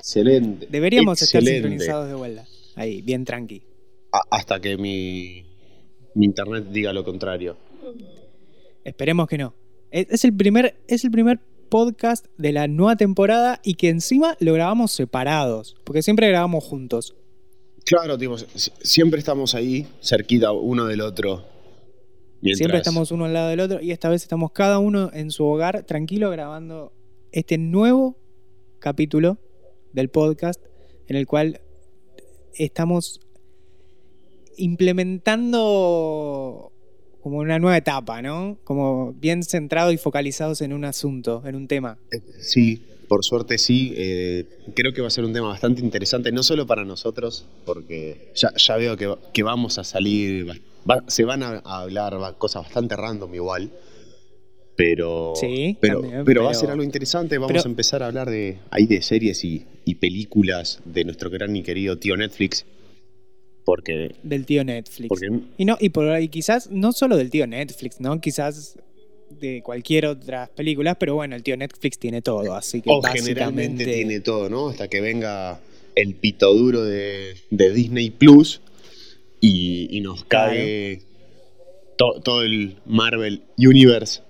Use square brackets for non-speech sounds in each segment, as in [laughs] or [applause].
Excelente. Deberíamos estar sincronizados de vuelta. Ahí, bien tranqui. A- hasta que mi, mi internet diga lo contrario. Esperemos que no. Es, el primer, es el primer podcast de la nueva temporada y que encima lo grabamos separados. Porque siempre grabamos juntos. Claro, tipo, si- siempre estamos ahí, cerquita uno del otro. Mientras- Siempre estamos uno al lado del otro y esta vez estamos cada uno en su hogar, tranquilo, grabando este nuevo capítulo del podcast en el cual estamos implementando como una nueva etapa, ¿no? Como bien centrados y focalizados en un asunto, en un tema. Sí, por suerte sí. eh, creo que va a ser un tema bastante interesante, no solo para nosotros, porque ya, veo que, vamos a salir, se van a, hablar cosas bastante random igual. Pero, Sí, pero, también, pero va a ser algo interesante. Vamos pero- a empezar a hablar de, ahí de series y, y películas de nuestro gran y querido tío Netflix. Porque, Del tío Netflix. porque Y no, y por ahí quizás no solo del tío Netflix, ¿no? Quizás de cualquier otra película, pero bueno, el tío Netflix tiene todo, así que o básicamente generalmente tiene todo, ¿no? Hasta que venga el pito duro de, de Disney Plus y, y nos Claro. cae to- todo el Marvel Universe.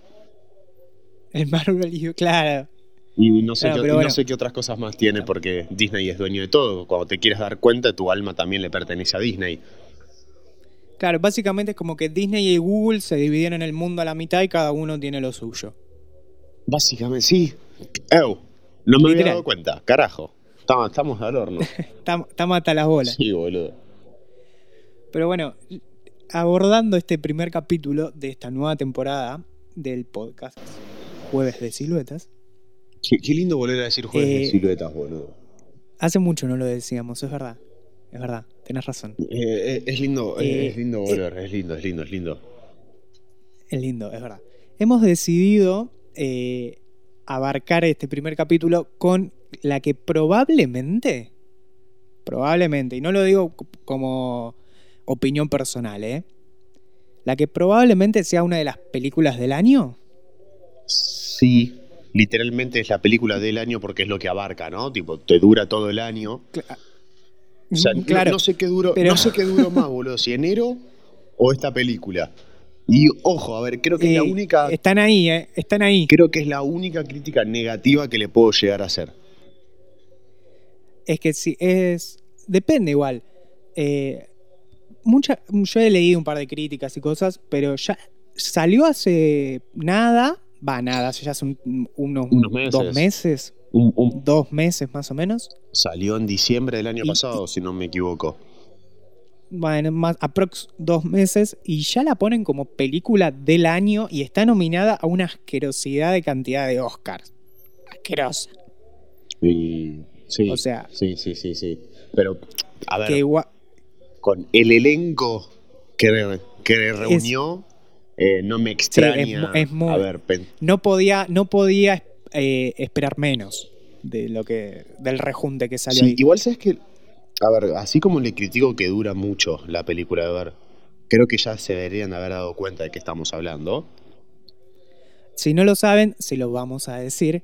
El Marvel, claro. Y no sé, Claro, qué, y no sé qué otras cosas más tiene porque Disney es dueño de todo. Cuando te quieres dar cuenta, tu alma también le pertenece a Disney. Claro, básicamente es como que Disney y Google se dividieron el mundo a la mitad y cada uno tiene lo suyo. Básicamente, sí. Ew, no me había Literal. dado cuenta, carajo. Estamos, estamos al horno. [laughs] Estamos estamos hasta las bolas. Sí, boludo. Pero bueno, abordando este primer capítulo de esta nueva temporada del podcast Jueves de Siluetas, Qué, qué lindo volver a decir jueves de Eh, siluetas, boludo. hace mucho no lo decíamos, es verdad. Es verdad, tenés razón. Eh, es lindo, es- Eh, es lindo volver, es lindo, es lindo, es lindo. Es lindo, es verdad. Hemos decidido abarcar este primer capítulo con la que probablemente, probablemente, y no lo digo como opinión personal, ¿eh? La que probablemente sea una de las películas del año. Sí, literalmente es la película del año porque es lo que abarca, ¿no? Tipo, te dura todo el año. O sea, no- claro, no, sé qué duró, pero- no sé qué duró más, boludo, si enero o esta película. Y ojo, a ver, creo que es la eh, única, Están ahí, ¿eh? Están ahí. creo que es la única crítica negativa que le puedo llegar a hacer. Es que sí, es. Depende igual. Eh, mucha, yo he leído un par de críticas y cosas, pero ya salió hace nada. Va, nada, hace ya hace un- unos, Unos meses. dos meses. Un- un- Dos meses más o menos. salió en diciembre del año Y- pasado, si no me equivoco. Bueno, más aprox dos meses. Y ya la ponen como película del año y está nominada a una asquerosidad de cantidad de Oscars. Asquerosa. Y, sí, O sea, sí, sí, sí, sí. Pero, a ver, que igual. con el elenco que, que reunió, eh, no me extraña. es muy- a ver, no podía, no podía eh, esperar menos de lo que del rejunte que salió sí, ahí. igual sabes que, a ver, así como le critico que dura mucho la película de ver, creo que ya se deberían haber dado cuenta de que estamos hablando. Si no lo saben, se lo vamos a decir.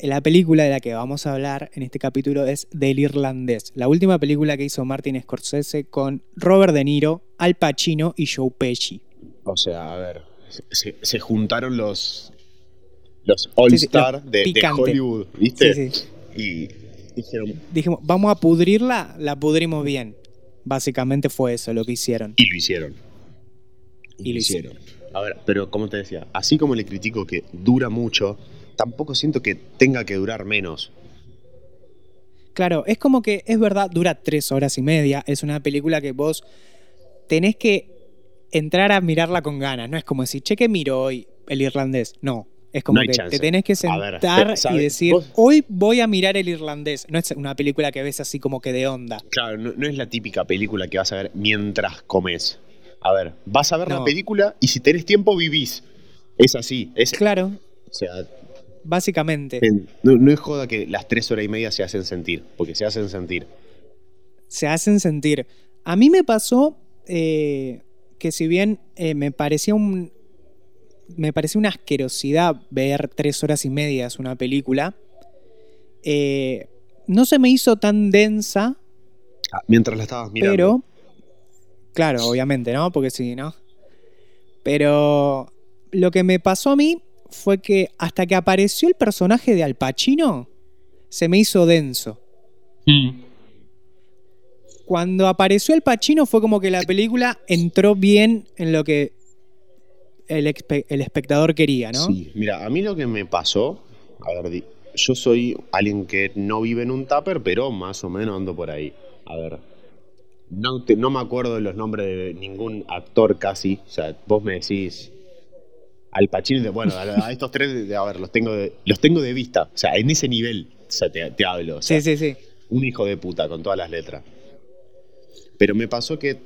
La película de la que vamos a hablar en este capítulo es Del Irlandés, la última película que hizo Martin Scorsese con Robert De Niro, Al Pacino y Joe Pesci. O sea, a ver, se, se juntaron los los All Sí, sí, Star los de. Hollywood, ¿viste? Sí, sí. Y dijeron, Dijimos, vamos a pudrirla, la pudrimos bien. Básicamente fue eso lo que hicieron. y lo hicieron. Y lo hicieron. A ver, pero como te decía, así como le critico que dura mucho, tampoco siento que tenga que durar menos. Claro, es como que es verdad, dura tres horas y media. Es una película que vos tenés que entrar a mirarla con ganas. No es como decir, che, que miro hoy el irlandés. No. Es como No que chance. te tenés que ver, sentar te- y decir, Vos- hoy voy a mirar el irlandés. No es una película que ves así como que de onda. Claro, no, no es la típica película que vas a ver mientras comes. A ver, vas a ver la No. película y si tenés tiempo vivís. Es así. Es, Claro, o sea, básicamente. en- no, no es joda que las tres horas y media se hacen sentir, porque se hacen sentir. se hacen sentir. A mí me pasó eh, que si bien eh, me parecía un. Me parecía una asquerosidad ver tres horas y medias una película. eh, no se me hizo tan densa, Ah, Mientras la estabas mirando. pero. Claro, obviamente, ¿no? Porque sí, ¿no? Pero lo que me pasó a mí fue que hasta que apareció el personaje de Al Pacino, se me hizo denso. Mm. Cuando apareció el Pacino fue como que la película entró bien en lo que el, espe- el espectador quería, ¿no? Sí, mira, a mí lo que me pasó, a ver, yo soy alguien que no vive en un tupper, pero más o menos ando por ahí. A ver, no, te- no me acuerdo de los nombres de ningún actor casi, o sea, vos me decís Al Pacino, bueno, a, a estos tres, a ver, los tengo de, los tengo de vista, o sea, en ese nivel, o sea, te, te hablo, o sea, Sí, sí, sí. un hijo de puta con todas las letras. Pero me pasó que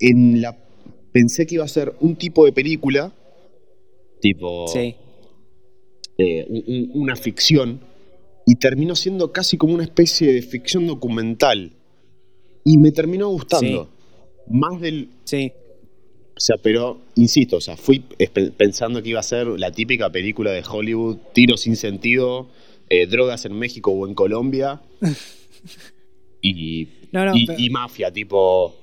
en la pensé que iba a ser un tipo de película, tipo Sí. eh, un- un- una ficción, y terminó siendo casi como una especie de ficción documental. Y me terminó gustando. Más del. Sí. O sea, pero, insisto, o sea, fui pensando que iba a ser la típica película de Hollywood, tiros sin sentido, eh, drogas en México o en Colombia. [laughs] y, No, no, y, pero- y mafia, tipo.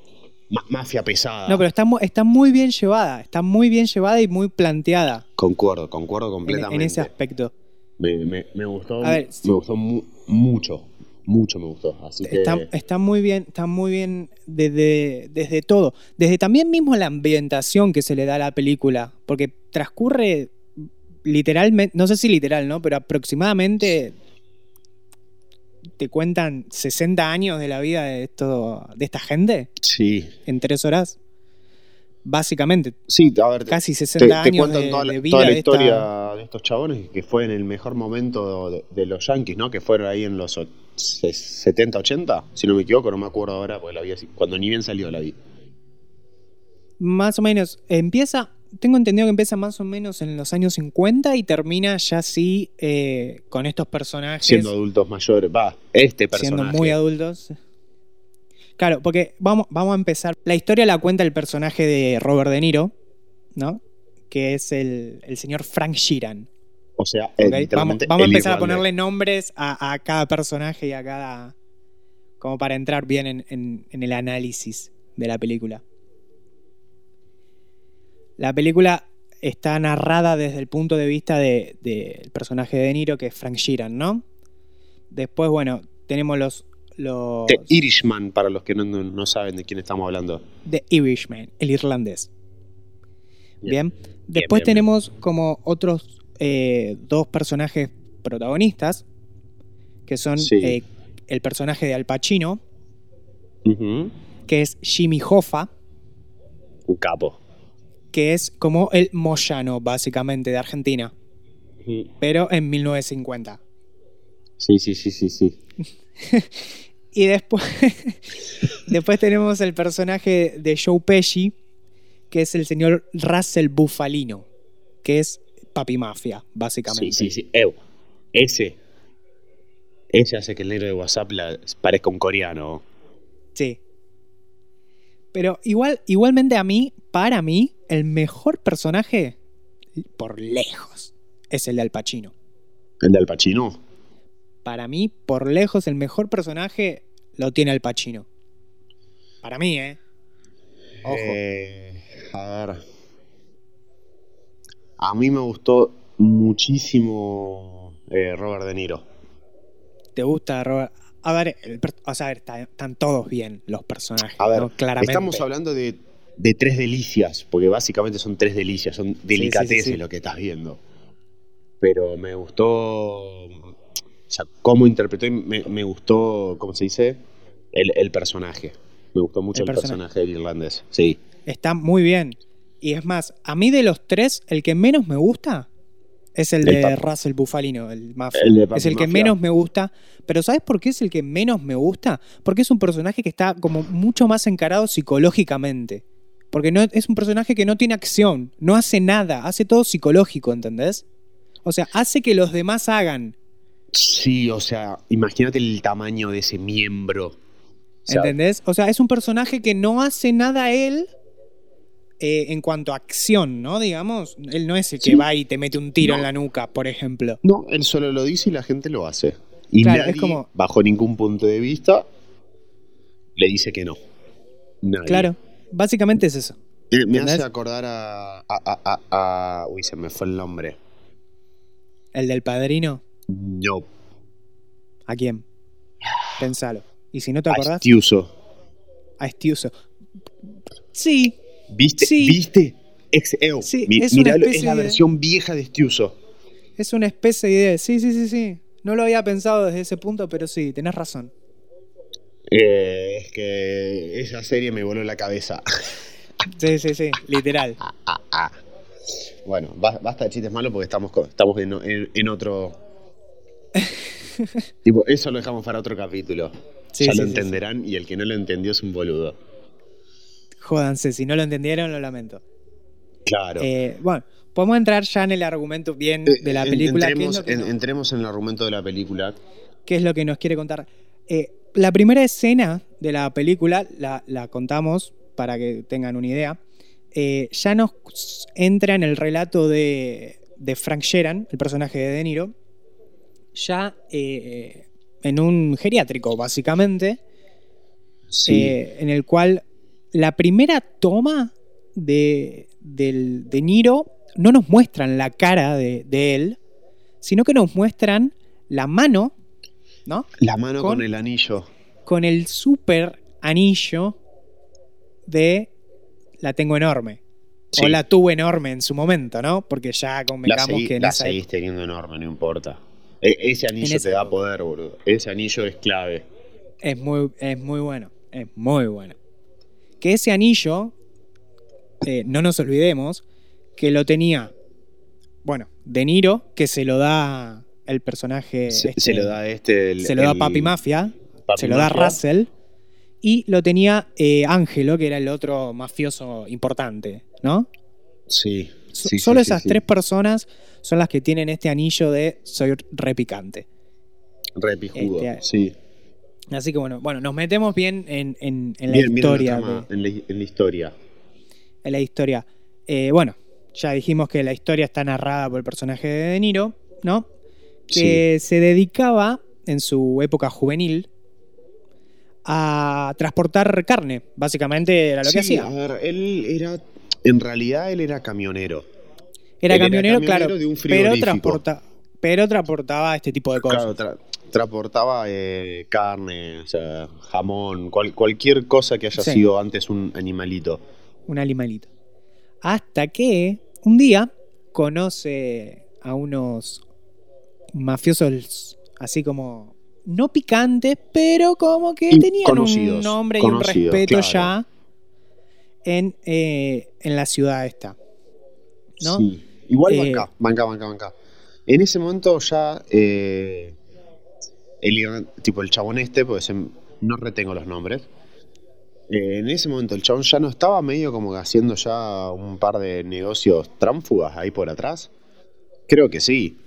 ma- mafia pesada. No, pero está, está muy bien llevada. Está muy bien llevada y muy planteada Concuerdo, concuerdo en, completamente. en ese aspecto. Me, me- me gustó, ver, me sí. gustó mu- mucho, mucho me gustó. Así que Está, está muy bien, está muy bien desde, desde todo. Desde también mismo la ambientación que se le da a la película. Porque transcurre literalmente, no sé si literal, ¿no? Pero aproximadamente te cuentan 60 años de la vida de esto, de esta gente sí, en tres horas. Básicamente, sí, a ver, casi te- 60 te años cuentan de, toda, la, de vida toda la de esta- historia de estos chabones que fue en el mejor momento de, de los Yankees, ¿no? Que fueron ahí en los o- se- 70, 80, si no me equivoco, no me acuerdo ahora, porque la vi así, cuando ni bien salió la vi. Más o menos. Empieza, tengo entendido que empieza más o menos en los años 50 y termina ya así eh, con estos personajes Siendo adultos mayores, va, este personaje. siendo muy adultos. Claro, porque vamos, vamos a empezar. La historia la cuenta el personaje de Robert De Niro, ¿no? Que es el, el señor Frank Sheeran. O sea, ¿ok? eh, Vamos, vamos a empezar a ponerle nombres a, a cada personaje y a cada. como para entrar bien en, en- en el análisis de la película. La película está narrada desde el punto de vista de- del personaje de De Niro, que es Frank Sheeran, ¿no? Después, bueno, tenemos los. los The Irishman, para los que no, no- saben de quién estamos hablando. The Irishman, el irlandés. Bien. Bien. Después bien, bien. tenemos como otros eh, dos personajes protagonistas, que son Sí. eh, el personaje de Al Pacino, que es Jimmy Hoffa, Un capo. Que es como el Moyano, básicamente, de Argentina, pero en 1950. Sí, sí, sí, sí, sí. [laughs] Y después, [laughs] después tenemos el personaje de Joe Pesci, que es el señor Russell Bufalino, que es Papi Mafia, básicamente. Sí, sí, sí. Ew, ese. Ese hace que el negro de WhatsApp la- parezca un coreano. Sí. Pero igual, igualmente a mí, para mí, el mejor personaje, por lejos, es el de Al Pacino. El de Al Pacino. Para mí, por lejos, el mejor personaje lo tiene Al Pacino. Para mí, ¿eh? Ojo. Eh, a ver. A mí me gustó muchísimo eh, Robert De Niro. ¿Te gusta, Robert? A ver, el o sea, a ver, está- están todos bien los personajes, A ver, ¿no? Claramente. estamos hablando de, de tres delicias, porque básicamente son tres delicias, son delicateces sí, sí. lo que estás viendo. Pero me gustó, o sea, cómo interpretó y me, me gustó, ¿cómo se dice? El, el personaje. Me gustó mucho El el, personaje. personaje del irlandés. Sí. Está muy bien. Y es más, a mí de los tres, el que menos me gusta es el El de Papi. Russell Bufalino, el mafia. El de Papi es el que Mafia. menos me gusta. Pero ¿sabes por qué es el que menos me gusta? Porque es un personaje que está como mucho más encarado psicológicamente. Porque no, es un personaje que no tiene acción, no hace nada, hace todo psicológico, ¿entendés? O sea, hace que los demás hagan, Sí, o sea, imagínate el tamaño de ese miembro. ¿entendés? O sea, es un personaje que no hace nada él eh, en cuanto a acción, ¿no? Digamos, él no es el que Sí. va y te mete un tiro No. en la nuca, por ejemplo. No, él solo lo dice y la gente lo hace. Y Claro, es como- bajo ningún punto de vista, le dice que no. Nadie. Claro, básicamente es eso. Eh, me hace acordar a, a, a- a- a- Uy, se me fue el nombre. El del padrino, No. ¿a quién? Pensalo. Y si no te A acordás, Estiuso. a Estiuso. Sí, ¿Viste? Sí. ¿Viste? Ex Eo. Sí, Mi- es miralo, es la de- versión vieja de Estiuso. es una especie de... Sí, sí, sí, sí. No lo había pensado desde ese punto, pero sí, tenés razón. Eh, es que esa serie me voló la cabeza. [laughs] Sí, sí, sí, literal. Bueno, ba- basta de chistes malos porque estamos, estamos en, en- en otro. [laughs] tipo, eso lo dejamos para otro capítulo. Sí, ya sí, lo sí, entenderán y el que no lo entendió es un boludo. Jódanse, si no lo entendieron, lo lamento. Claro. Eh, bueno, podemos entrar ya en el argumento bien Eh, de la película. ¿Qué es, entremos, que en- entremos en el argumento de la película. qué es lo que nos quiere contar? Eh, la primera escena de la película, la, la contamos para que tengan una idea, eh, ya nos entra en el relato de, de Frank Sheeran, el personaje de De Niro, ya en un geriátrico, básicamente, Sí. en el cual la primera toma de, del, de Niro no nos muestran la cara de, de él, sino que nos muestran la mano, ¿no? la mano con, con- el anillo. Con el super anillo de la tengo enorme. O la tuve enorme en su momento, ¿no? Porque ya convengamos que en la esa seguís teniendo enorme, no importa. E- ese anillo te da poder, boludo. Ese anillo es clave. Es muy, es muy bueno, es muy bueno. Que ese anillo, eh, no nos olvidemos, que lo tenía, bueno, De Niro, que se lo da el personaje. Se, este, se lo da este. el- se lo da Papi Mafia, Papi se lo da. Russell, y lo tenía eh, Ángelo, que era el otro mafioso importante, ¿no? Sí. Sí, Solo sí, esas sí. tres personas son las que tienen este anillo de soy repicante. Re pijudo, Este, sí. Así que bueno, bueno, nos metemos bien en, en- en la Bien, historia. trama, de- en, la, en la historia. en la historia. Eh, bueno, ya dijimos que la historia está narrada por el personaje de De Niro, ¿no? Que se dedicaba en su época juvenil a transportar carne, básicamente era lo que hacía. A ver, él era. En realidad, él era camionero. Era camionero, claro, de un pero, transporta, pero transportaba este tipo de cosas. Claro, transportaba eh, carne, o sea, jamón, cual- cualquier cosa que haya Sí. sido antes un animalito. un animalito. Hasta que un día conoce a unos mafiosos así como no picantes, pero como que Y tenían conocidos, un nombre y un respeto claro. ya en, eh, en la ciudad esta. ¿No? Sí. Igual Eh, banca, banca, banca, banca. En ese momento ya eh, el, tipo el chabón este, pues no retengo los nombres. Eh, en ese momento el chabón ya no estaba medio como haciendo ya un par de negocios tránfugas ahí por atrás. Creo que sí.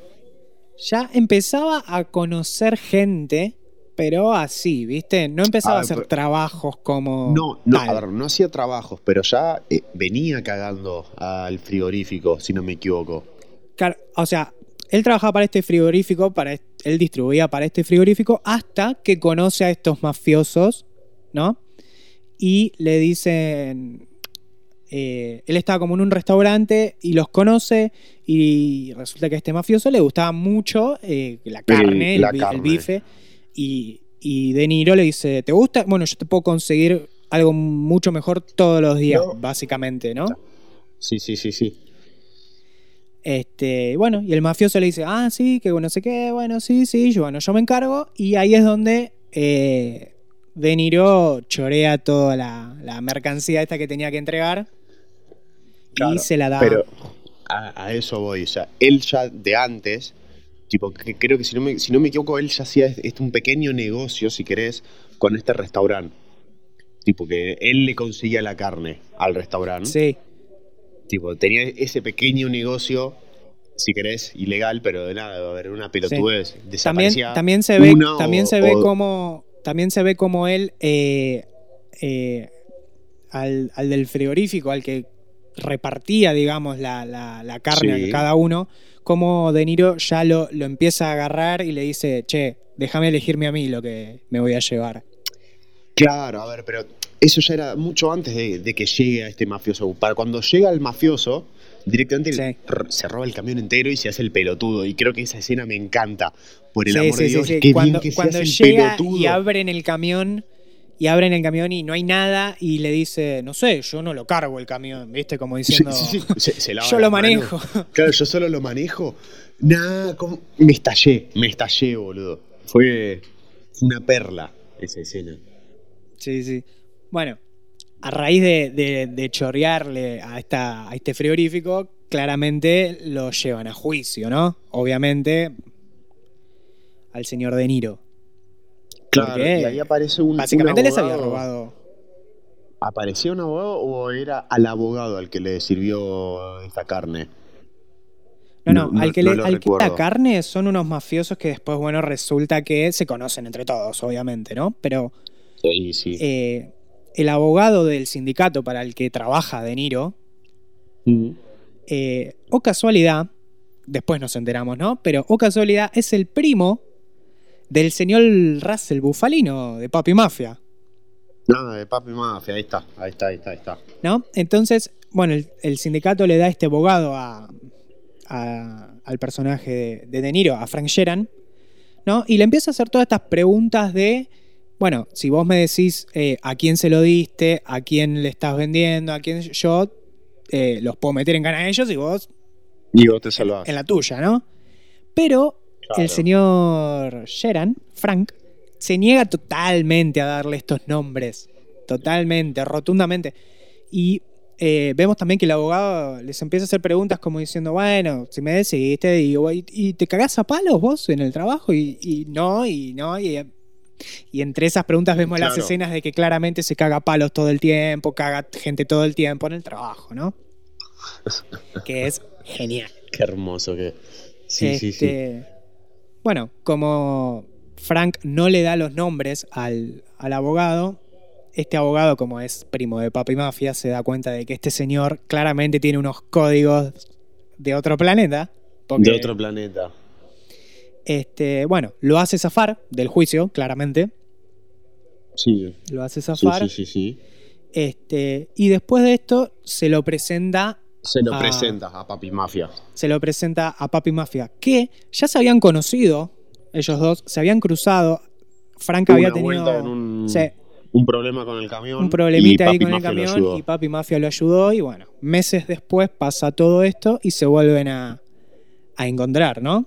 Ya empezaba a conocer gente, pero así, ¿viste? No empezaba A a, ver, hacer pero- trabajos como. No, no, tal. a ver, no hacía trabajos, pero ya eh, venía cagando al frigorífico, si no me equivoco. Claro, o sea, él trabajaba para este frigorífico, para él distribuía para este frigorífico hasta que conoce a estos mafiosos, ¿no? Y le dicen, eh, él estaba como en un restaurante y los conoce y resulta que a este mafioso le gustaba mucho eh, la carne, el, la el carne. bife y, y De Niro le dice, ¿te gusta? Bueno, yo te puedo conseguir algo mucho mejor todos los días, No. básicamente, ¿no? Sí, sí, sí, sí. Este, bueno, y el mafioso le dice, ah, sí, que no sé qué, bueno, sí, sí, yo, bueno, yo me encargo. Y ahí es donde eh, De Niro chorea toda la, la mercancía esta que tenía que entregar Claro, y se la da. Pero a, a eso voy, o sea, él ya de antes, tipo, que creo que si no me, si no me equivoco, él ya hacía este, un pequeño negocio, si querés, con este restaurante. Tipo, que él le conseguía la carne al restaurante. Sí, Tipo, tenía ese pequeño negocio, si querés, ilegal, pero de nada, va a haber una pelotudez. también, Desaparecía también se ve, o- también se ve o- como. También se ve como él eh, eh, al, al del frigorífico, al que repartía, digamos, la, la- la carne Sí. a cada uno, como De Niro ya lo, lo empieza a agarrar y le dice, che, déjame elegirme a mí lo que me voy a llevar. Claro, a ver, pero eso ya era mucho antes de, de que llegue a este mafioso. Para cuando llega el mafioso, directamente Sí. se roba el camión entero y se hace el pelotudo. Y creo que esa escena me encanta. Por el Sí, amor sí, de Dios, qué Cuando, bien que se cuando hace el llega pelotudo. y abren el camión, y abren el camión y no hay nada, y le dice, no sé, yo no lo cargo el camión, ¿viste? Como diciendo, se- se yo lo manejo. [laughs] Claro, yo solo lo manejo. ¿cómo? me estallé, me estallé, boludo. Fue una perla esa escena. Sí, sí. Bueno, a raíz de, de- de chorrearle a, esta, a este frigorífico, claramente lo llevan a juicio, ¿no? Obviamente al señor De Niro. Claro, Porque y ahí aparece un. Básicamente un les había abogado. robado. ¿Apareció un abogado o era al abogado al que le sirvió esta carne? No, no, al que no le al que la carne son unos mafiosos que después, bueno, resulta que se conocen entre todos, obviamente, ¿no? Pero Sí, sí. eh, el abogado del sindicato para el que trabaja De Niro, Mm. eh, o casualidad, después nos enteramos, ¿no? Pero o casualidad es el primo del señor Russell Bufalino de Papi Mafia, Nada, de Papi Mafia, ahí está, ahí está, ahí está, ahí está. ¿no? Entonces, bueno, el, el sindicato le da este abogado a, a- al personaje de, de De Niro, a Frank Sheeran, ¿no? Y le empieza a hacer todas estas preguntas de, bueno, si vos me decís eh, a quién se lo diste, a quién le estás vendiendo, a quién yo eh, los puedo meter en gana a ellos y vos Y vos te salvás. en la tuya, ¿no? Pero Claro. el señor Sheeran, Frank, se niega totalmente a darle estos nombres. Totalmente, rotundamente. Y eh, vemos también que el abogado les empieza a hacer preguntas como diciendo, bueno, si me decís, te digo, ¿y, y te cagás a palos vos en el trabajo? Y, y no, y no, y, y entre esas preguntas vemos las escenas de que claramente se caga a palos todo el tiempo, caga gente todo el tiempo en el trabajo, ¿no? [laughs] que es genial. Qué hermoso que. Sí, sí, sí. Este, Bueno, como Frank no le da los nombres al, al abogado, este abogado, como es primo de Papi Mafia, se da cuenta de que este señor claramente tiene unos códigos de otro planeta. porque, De otro planeta. Este, bueno, lo hace zafar del juicio, claramente. Sí, Lo hace zafar. sí, sí, sí. Este, y después de esto se lo presenta Se lo Ah. presenta a Papi Mafia. se lo presenta a Papi Mafia, que ya se habían conocido, ellos dos, se habían cruzado. Frank había tenido en un, sí, un problema con el camión. un problemita ahí con el Mafia camión y Papi Mafia lo ayudó y bueno, meses después pasa todo esto y se vuelven a, a encontrar, ¿no?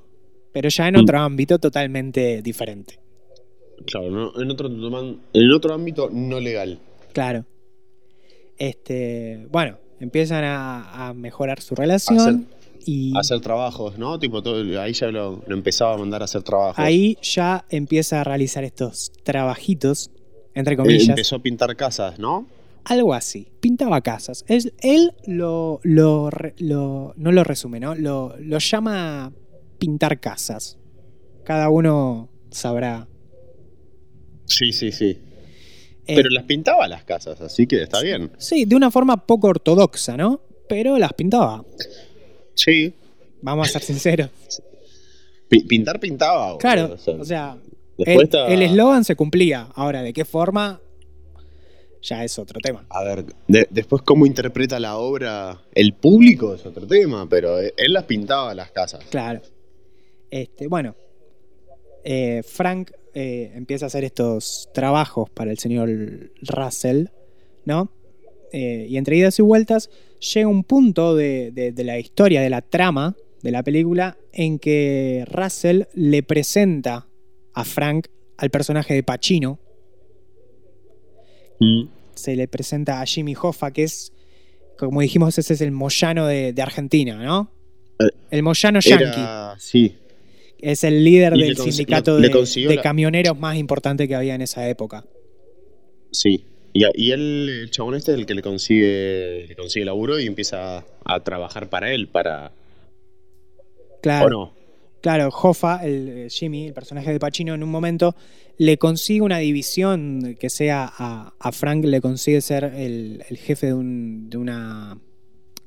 Pero ya en Mm. otro ámbito totalmente diferente. Claro, no- en, otro, en otro ámbito no legal. Claro. Este, bueno, empiezan a, a mejorar su relación Hacer- y Hacer trabajos, ¿no? Tipo, todo, ahí ya lo, lo empezaba a mandar a hacer trabajos. ahí ya empieza a realizar estos trabajitos, entre Eh, comillas. empezó a pintar casas, ¿no? Algo así. Pintaba casas. Él, él lo, lo lo- no lo resume, ¿no? Lo, lo llama pintar casas. Cada uno sabrá. Sí, sí, sí. Eh, Pero las pintaba las casas, así que está bien. Sí, de una forma poco ortodoxa, ¿no? Pero las pintaba. Sí. Vamos a ser sinceros. Pi- pintar pintaba. Claro, o sea, o sea, después el está- el eslogan se cumplía. Ahora, ¿de qué forma? Ya es otro tema. A ver, de- después cómo interpreta la obra el público es otro tema, pero él él las pintaba las casas. Claro. Este, bueno, eh, Frank eh, empieza a hacer estos trabajos para el señor Russell, ¿no? Eh, y entre idas y vueltas llega un punto de, de- de la historia, de la trama de la película, en que Russell le presenta a Frank al personaje de Pacino, Mm. se le presenta a Jimmy Hoffa, que es, como dijimos, ese es el Moyano de, de Argentina, ¿no? El Moyano Yankee. Era, sí, Es el líder Y del sindicato le- le de, la- camioneros más importante que había en esa época. sí. Y, a- y él, el chabón este es el que le consigue, le consigue laburo y empieza a, a trabajar para él, para... Claro, ¿O no? claro Hoffa, el eh, Jimmy, el personaje de Pacino, en un momento le consigue una división que sea a, a Frank, le consigue ser el, el jefe de, un- de una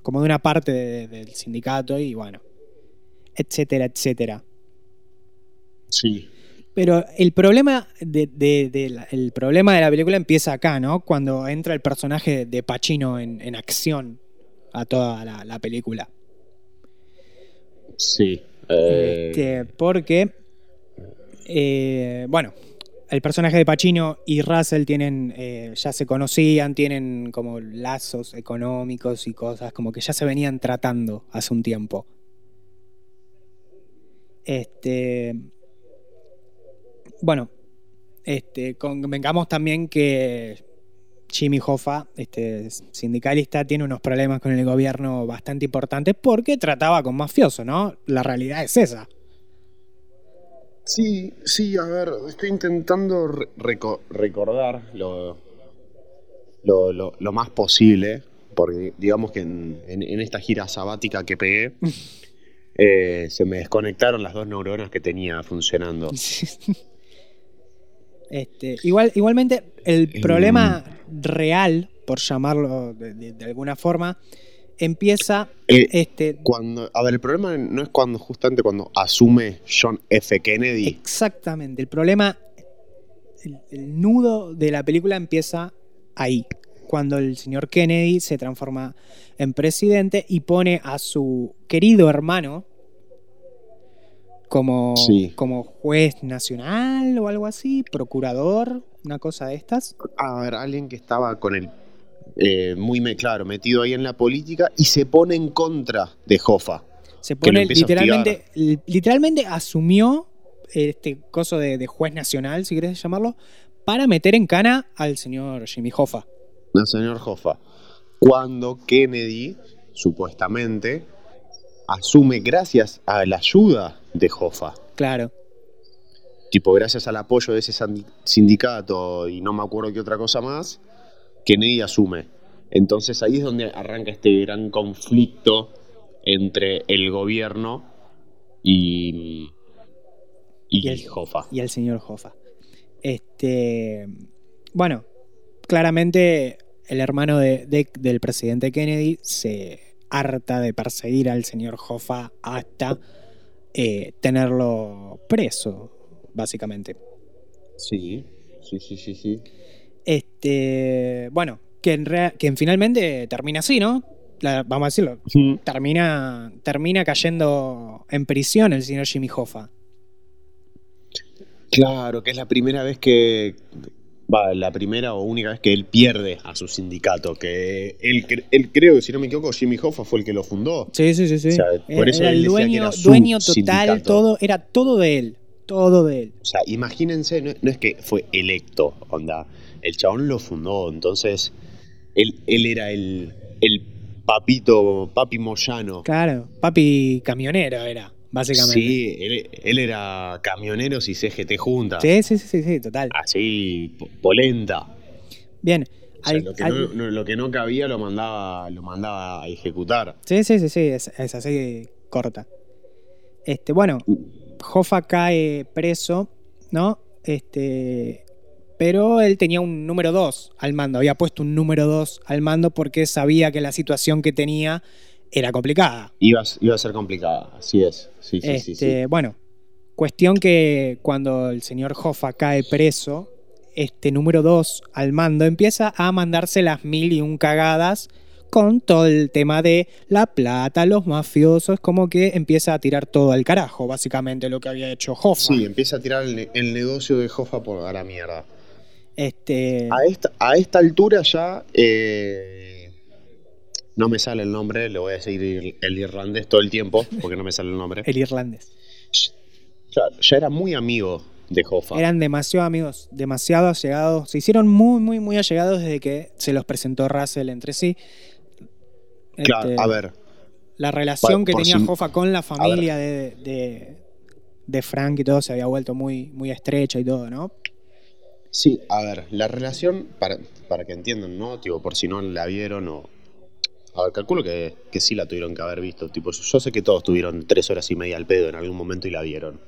como de una parte de- del sindicato y bueno, etcétera, etcétera. Sí. Pero el problema de, de- de la, el problema de la película empieza acá, ¿no? Cuando entra el personaje de Pacino en, en acción a toda la, la película. Sí. eh, Este, porque, eh, bueno, el personaje de Pacino y Russell tienen, eh, ya se conocían, tienen como lazos económicos y cosas como que ya se venían tratando hace un tiempo. Este, bueno, este, convengamos también que Jimmy Hoffa, este sindicalista, tiene unos problemas con el gobierno bastante importantes porque trataba con mafiosos, ¿no? La realidad es esa. Sí, sí, a ver, estoy intentando re- reco- recordar lo, lo, lo- lo más posible, porque digamos que en, en- en esta gira sabática que pegué, [laughs] eh, se me desconectaron las dos neuronas que tenía funcionando. Este, igual, igualmente, el Eh, problema real, por llamarlo de, de- de alguna forma, empieza Eh, este, cuando, a ver, el problema no es cuando justamente cuando asume John F. Kennedy. exactamente. El problema, el, el nudo de la película empieza ahí, cuando el señor Kennedy se transforma en presidente y pone a su querido hermano como, Sí. como juez nacional o algo así, procurador, una cosa de estas. A ver, alguien que estaba con el eh, muy me- claro, metido ahí en la política y se pone en contra de Hoffa. Se pone literalmente, li- literalmente asumió este coso de, de juez nacional, si querés llamarlo, para meter en cana al señor Jimmy Hoffa. El señor Hoffa. Cuando Kennedy, supuestamente, asume gracias a la ayuda de Hoffa. Claro. Tipo, gracias al apoyo de ese sindicato y no me acuerdo qué otra cosa más, Kennedy asume. Entonces ahí es donde arranca este gran conflicto entre el gobierno y, y, Y el- Hoffa. Y el señor Hoffa. Este. Bueno, claramente el hermano de- de- del presidente Kennedy se harta de perseguir al señor Hoffa hasta eh, tenerlo preso, básicamente. Sí, sí, sí, sí, sí. Este, bueno, que, en rea- que en finalmente termina así, ¿no? La- vamos a decirlo. Termina, termina cayendo en prisión el señor Jimmy Hoffa. Claro, que es la primera vez que. Va, la primera o única vez que él pierde a su sindicato. Que él, él creo que, si no me equivoco, Jimmy Hoffa fue el que lo fundó. Sí, sí, sí, sí. O sea, por era, eso era él el decía que dueño, era su dueño total, sindicato. todo, era todo de él. Todo de él. O sea, imagínense, no, no es que fue electo, onda. El chabón lo fundó, entonces. Él, él era el, el papito, papi Moyano. Claro, papi camionero era, básicamente. Sí, él, él era camioneros y CGT juntas. sí, sí, sí, sí, sí, total. Así, po- polenta. Bien. O sea, al- lo, que al- no, no- lo que no cabía lo mandaba, lo mandaba a ejecutar. Sí, sí, sí, sí, es, es así corta. Este, bueno, Hoffa cae preso, ¿no? Este, pero él tenía un número 2 al mando, había puesto un número 2 al mando porque sabía que la situación que tenía era complicada. Iba, a- iba a ser complicada, así es. Sí, sí, sí, Este, sí. Bueno, cuestión que cuando el señor Hoffa cae preso, este número 2 al mando empieza a mandarse las mil y un cagadas con todo el tema de la plata, los mafiosos, como que empieza a tirar todo al carajo, básicamente lo que había hecho Hoffa. Sí, empieza a tirar el negocio de Hoffa por a la mierda. Este, A esta, a esta altura ya. eh, no me sale el nombre, le voy a decir ir- el irlandés todo el tiempo, porque no me sale el nombre. el irlandés. Ya, ya era muy amigo de Hoffa. Eran demasiado amigos, demasiado allegados. Se hicieron muy, muy, muy allegados desde que se los presentó Russell entre sí. Claro, Este, a ver. La relación Por- que por tenía si- Hoffa con la familia de, de, de Frank y todo se había vuelto muy, muy estrecha y todo, ¿no? Sí, a ver, la relación, para, para que entiendan, ¿no? Tipo, por si no la vieron o. A ver, calculo que, que sí la tuvieron que haber visto. Tipo, yo sé que todos tuvieron tres horas y media al pedo en algún momento y la vieron.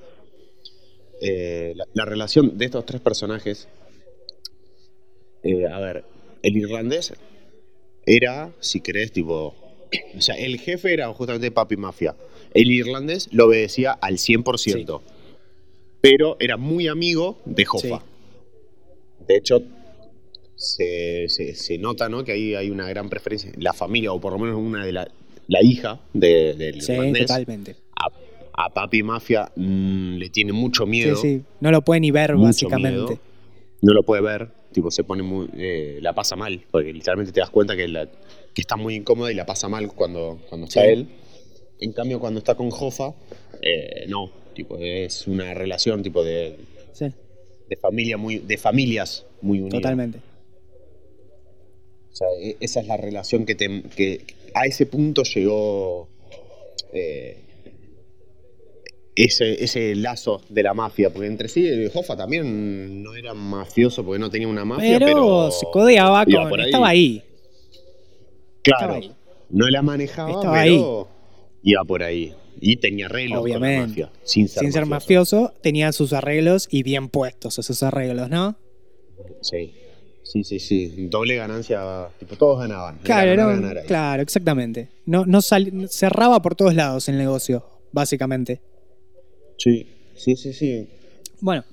Eh, la, la relación de estos tres personajes. eh, a ver, el irlandés era, si querés, tipo, O sea, el jefe era justamente Papi Mafia. El irlandés lo obedecía al 100%. Pero era muy amigo de. Sí. De hecho, se, se- se nota ¿no? que ahí hay una gran preferencia. La familia, o por lo menos una de la, la hija de- del Sí, totalmente. a, a Papi Mafia mm, le tiene mucho Sí, miedo. sí. No lo puede ni ver, básicamente. miedo. No lo puede ver, tipo se pone muy, eh, la pasa mal, porque literalmente te das cuenta que, la- que está muy incómoda y la pasa mal cuando, cuando está Sí. él. En cambio, cuando está con Jofa, eh, no, tipo es una relación tipo de, Sí, de familia muy, de familias muy unidas. totalmente. O sea, e- esa es la relación que, te, que a ese punto llegó eh, ese, ese lazo de la mafia. Porque entre sí, Hoffa también no era mafioso porque no tenía una mafia, Pero, pero, se codeaba con. ahí. Estaba ahí. Claro, estaba ahí. no la manejaba, Estaba pero iba por ahí. Y tenía arreglos con la Obviamente. mafia, sin ser, Sin ser mafioso. mafioso, tenía sus arreglos y bien puestos esos arreglos, ¿no? Sí. Sí, sí, sí. Doble ganancia. Tipo, todos ganaban. Claro, ganar, ganar claro, exactamente. No, no sal- cerraba por todos lados el negocio, básicamente. Sí, sí, sí, sí. Bueno,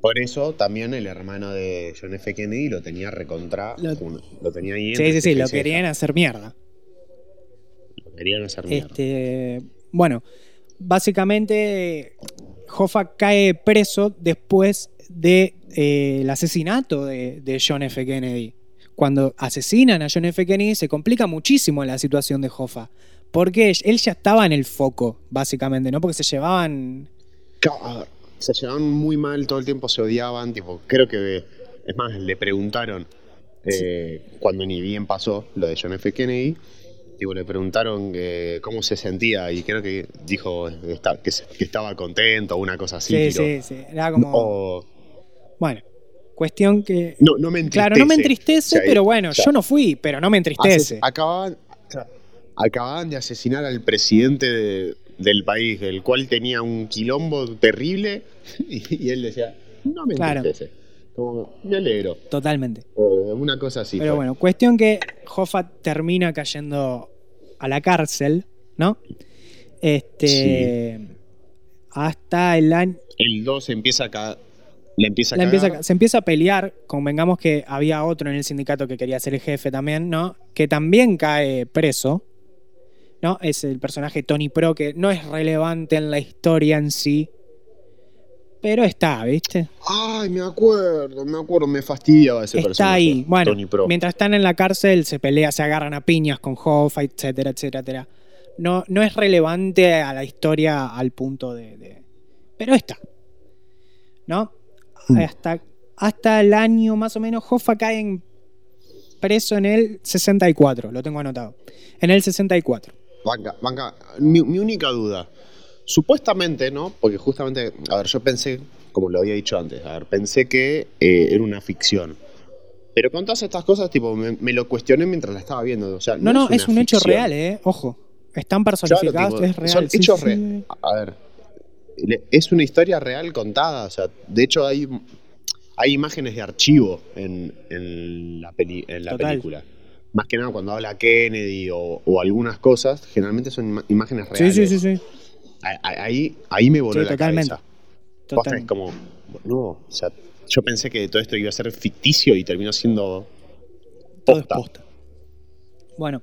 Por eso también el hermano de John F. Kennedy lo tenía recontra. Lo- tenía ahí. sí, entre sí, sí, y lo querían hacer mierda. Lo querían hacer mierda. Este, bueno, básicamente Hoffa cae preso después del asesinato de, de John F. Kennedy. Cuando asesinan a John F. Kennedy se complica muchísimo la situación de Hoffa. Porque él ya estaba en el foco, básicamente, ¿no? Porque se llevaban... Se llevaban muy mal, todo el tiempo se odiaban. Tipo, creo que. Es más, le preguntaron. eh, Cuando ni bien pasó lo de John F. Kennedy. Tipo, le preguntaron eh, cómo se sentía. Y creo que dijo que, estaba contento o una cosa así. Sí, sí, sí. Era como... O- Bueno, cuestión que... no, no me entristece. Claro, no me entristece, O sea, pero bueno, o sea, yo no fui, pero no me entristece. Acababan, acababan de asesinar al presidente de- del país, el cual tenía un quilombo terrible, [laughs] y, y él decía, no me Claro. entristece. Como, me alegro. Totalmente. O una cosa así. Pero fue. bueno, cuestión que Hoffa termina cayendo a la cárcel, ¿no? Este. Hasta el año. El 2 empieza a ca- le empieza a la cagar. empieza- se empieza a pelear. Convengamos que había otro en el sindicato que quería ser el jefe también, ¿no? Que también cae preso. ¿No? Es el personaje Tony Pro, que no es relevante en la historia en sí. Pero está, ¿viste? Ay, me acuerdo, me acuerdo, me fastidiaba ese está personaje. ahí. Bueno, Tony Pro. mientras están en la cárcel se pelea, se agarran a piñas con Hoffa, etcétera, etcétera, etcétera. No, no es relevante a la historia al punto de. de- Pero está. ¿No? Mm. Hasta, hasta el año más o menos, Hoffa cae en- preso en el 64, lo tengo anotado. En el 64. Banca, banca. Mi, mi única duda. Supuestamente, ¿no? Porque justamente, a ver, yo pensé, como lo había dicho antes, a ver, pensé que eh, era una ficción. Pero con todas estas cosas, tipo, me, me lo cuestioné mientras la estaba viendo. O sea, No, no, es un hecho real, ¿eh? Ojo. Están Claro, personificados, tipo, es real. Son sí, hechos sí. reales. A ver, es una historia real contada. O sea, de hecho, hay, hay imágenes de archivo en, en la, peli- en la película. Más que nada cuando habla Kennedy o, o algunas cosas, generalmente son imágenes Sí, reales. sí, sí, sí. A- Ahí, ahí me voló Sí, la totalmente. cabeza. Totalmente. como, no, o sea, yo pensé que todo esto iba a ser ficticio y terminó siendo posta. posta. Bueno,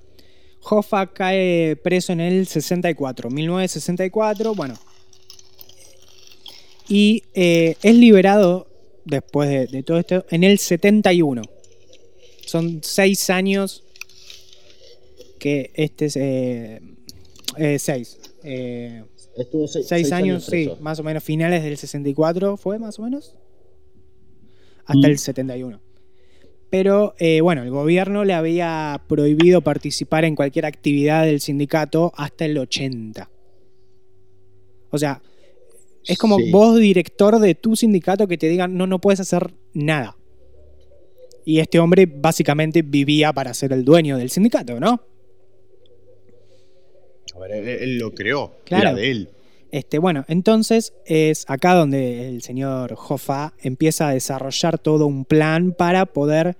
Hoffa cae preso en el 64, 1964, bueno. Y eh, es liberado después de, de todo esto en el 71. Son seis años que este es... eh, eh, seis. Eh, Estuvo seis, seis, años, sí, más o menos finales del 64 fue más o menos hasta Mm. el 71. Pero bueno, el gobierno le había prohibido participar en cualquier actividad del sindicato hasta el 80. O sea, es como Sí. vos, director de tu sindicato, que te digan, no, no puedes hacer nada. Y este hombre básicamente vivía para ser el dueño del sindicato, ¿no? A ver, él, él lo creó, Claro. era de él. Este, bueno, entonces es acá donde el señor Hoffa empieza a desarrollar todo un plan para poder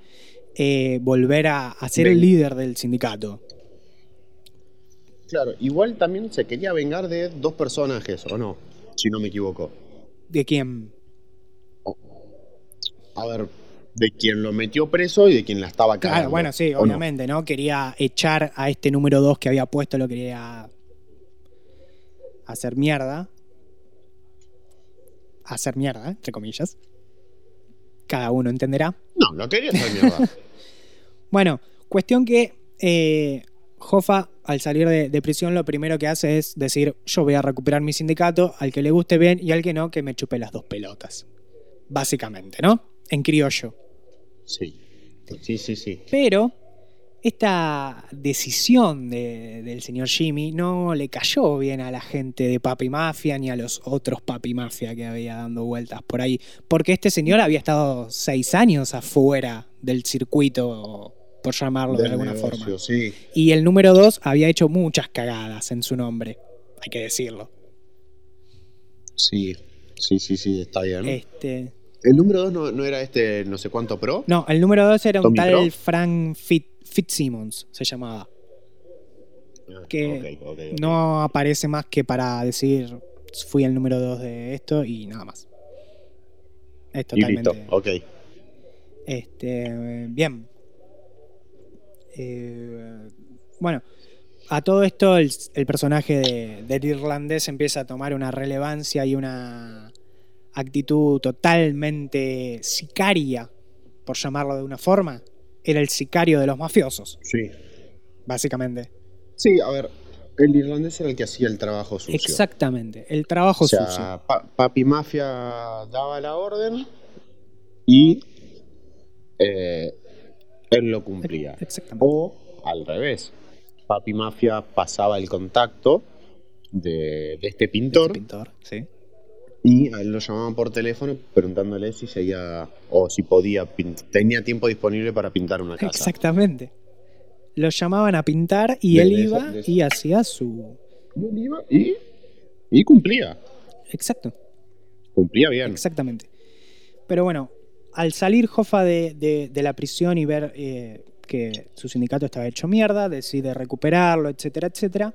eh, volver a, a ser el líder del sindicato. Claro, igual también se quería vengar de dos personajes, ¿o no? Si no me equivoco. ¿De quién? A ver, de quien lo metió preso y de quien la estaba cagando. Claro, bueno, sí, obviamente, ¿no? Quería echar a este número 2 que había puesto, lo quería hacer mierda. Hacer mierda, entre comillas. Cada uno entenderá. No, lo quería hacer mierda. [laughs] Bueno, cuestión que eh, Hoffa, al salir de, de prisión, lo primero que hace es decir: Yo voy a recuperar mi sindicato, al que le guste bien y al que no, que me chupe las dos pelotas. Básicamente, ¿no? En criollo. sí. Sí, sí, sí. Pero esta decisión de- del señor Jimmy no le cayó bien a la gente de Papi Mafia ni a los otros Papi Mafia que había dando vueltas por ahí. Porque este señor había estado seis años afuera del circuito, por llamarlo de alguna negocio, forma. Sí. Y el número dos había hecho muchas cagadas en su nombre, hay que decirlo. Sí, sí, sí, sí, está bien. Este, El número dos no, no era este no sé cuánto pro. no, el número dos era un Tommy tal Pro. Frank Fit, Fitzsimmons, se llamaba. Ah, que. No aparece más que para decir fui el número 2 de esto y nada más. Es Y listo, totalmente. ok. Este, bien. Eh, bueno, a todo esto el, el personaje de- del irlandés empieza a tomar una relevancia y una actitud totalmente sicaria, por llamarlo de una forma. Era el sicario de los mafiosos, Sí. básicamente. Sí, a ver, el irlandés era el que hacía el trabajo sucio. Exactamente, el trabajo O sea, sucio. Pa- Papi Mafia daba la orden y eh, él lo cumplía. Exactamente. O al revés, Papi Mafia pasaba el contacto de, de este pintor Este pintor, sí. y a él lo llamaban por teléfono preguntándole si seguía o si podía tenía tiempo disponible para pintar una casa. Exactamente. Lo llamaban a pintar y De- él iba y hacía su. Y él iba y, y cumplía. Exacto, Cumplía bien. exactamente. Pero bueno, al salir Hoffa de, la prisión y ver eh, que su sindicato estaba hecho mierda, decide recuperarlo, etcétera, etcétera.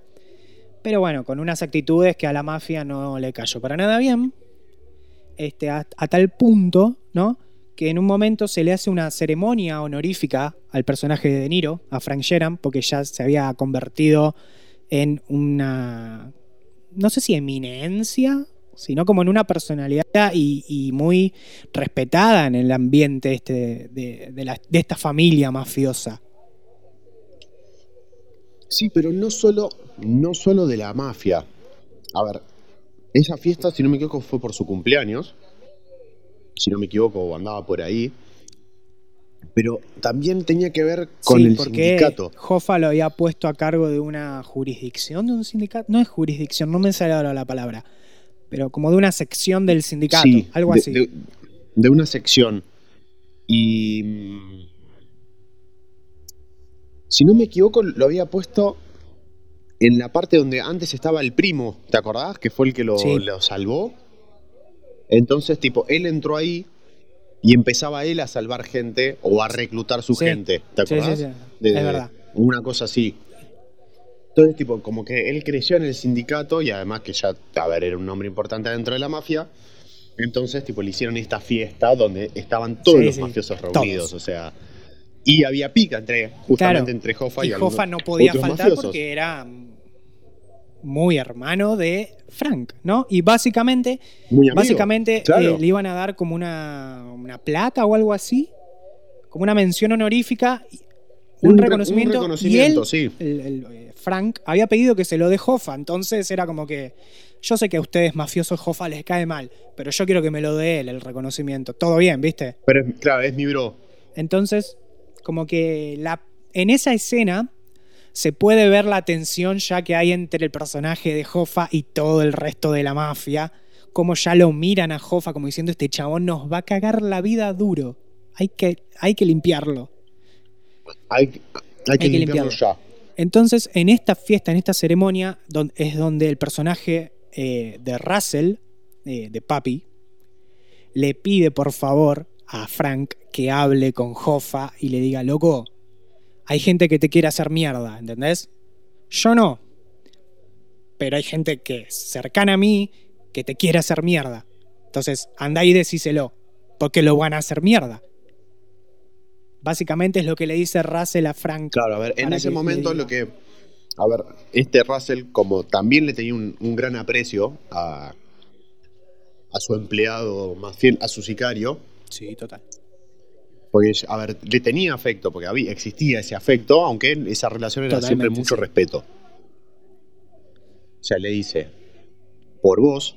Pero bueno, con unas actitudes que a la mafia no le cayó para nada bien. Este, a, a tal punto, ¿no? Que en un momento se le hace una ceremonia honorífica al personaje de De Niro, a Frank Sheeran, porque ya se había convertido en una. No sé si eminencia, sino como en una personalidad y, y muy respetada en el ambiente este de, de la- de esta familia mafiosa. Sí, pero no solo, no solo de la mafia. A ver, esa fiesta, si no me equivoco, fue por su cumpleaños. Si no me equivoco, andaba por ahí. Pero también tenía que ver con Sí, el porque sindicato. Hoffa lo había puesto a cargo de una jurisdicción de un sindicato. No es jurisdicción, no me sale ahora la palabra. Pero como de una sección del sindicato, Sí, algo de, así. De, de una sección. Y. mm, Si no me equivoco, lo había puesto en la parte donde antes estaba el primo. ¿Te acordás? Que fue el que lo, Sí. lo salvó. Entonces, tipo, él entró ahí y empezaba él a salvar gente o a reclutar su Sí. gente. ¿Te Sí, sí, acordás? sí. De- Es verdad. Una cosa así. Entonces, tipo, como que él creció en el sindicato y además que ya, a ver, era un nombre importante dentro de la mafia. Entonces, tipo, le hicieron esta fiesta donde estaban todos Sí, los sí, mafiosos todos. reunidos, o sea. Y había pica entre, justamente Claro. entre Hoffa y, Y Hoffa no podía faltar mafiosos. porque era muy hermano de Frank, ¿no? Y básicamente, amigo, básicamente claro. eh, le iban a dar como una, una placa o algo así, como una mención honorífica, un, Un re- reconocimiento. un reconocimiento, y él, sí. el- el, eh, Frank, había pedido que se lo dé Hoffa, entonces era como que yo sé que a ustedes mafiosos Hoffa les cae mal, pero yo quiero que me lo dé él el reconocimiento. Todo bien, ¿viste? Pero es- claro, es mi bro. Entonces, como que la, en esa escena se puede ver la tensión ya que hay entre el personaje de Hoffa y todo el resto de la mafia. Como ya lo miran a Hoffa como diciendo, este chabón nos va a cagar la vida duro. Hay que, hay que limpiarlo. Hay, que- hay que que limpiarlo limpiarlo. ya. Entonces, en esta fiesta, en esta ceremonia, es donde el personaje eh, de Russell, eh, de Papi, le pide por favor a Frank que hable con Hoffa y le diga, loco, hay gente que te quiere hacer mierda, ¿entendés? Yo no. pero hay gente que es cercana a mí que te quiere hacer mierda. Entonces, anda y decíselo, porque lo van a hacer mierda. Básicamente es lo que le dice Russell a Frank. Claro, a ver, en ese momento lo que. A ver, este Russell, como también le tenía un, un gran aprecio a, a su empleado más fiel, a su sicario, Sí, total. porque, a ver, le tenía afecto, porque había, existía ese afecto, aunque esa relación era siempre mucho sí. respeto. O sea, le dice, por vos,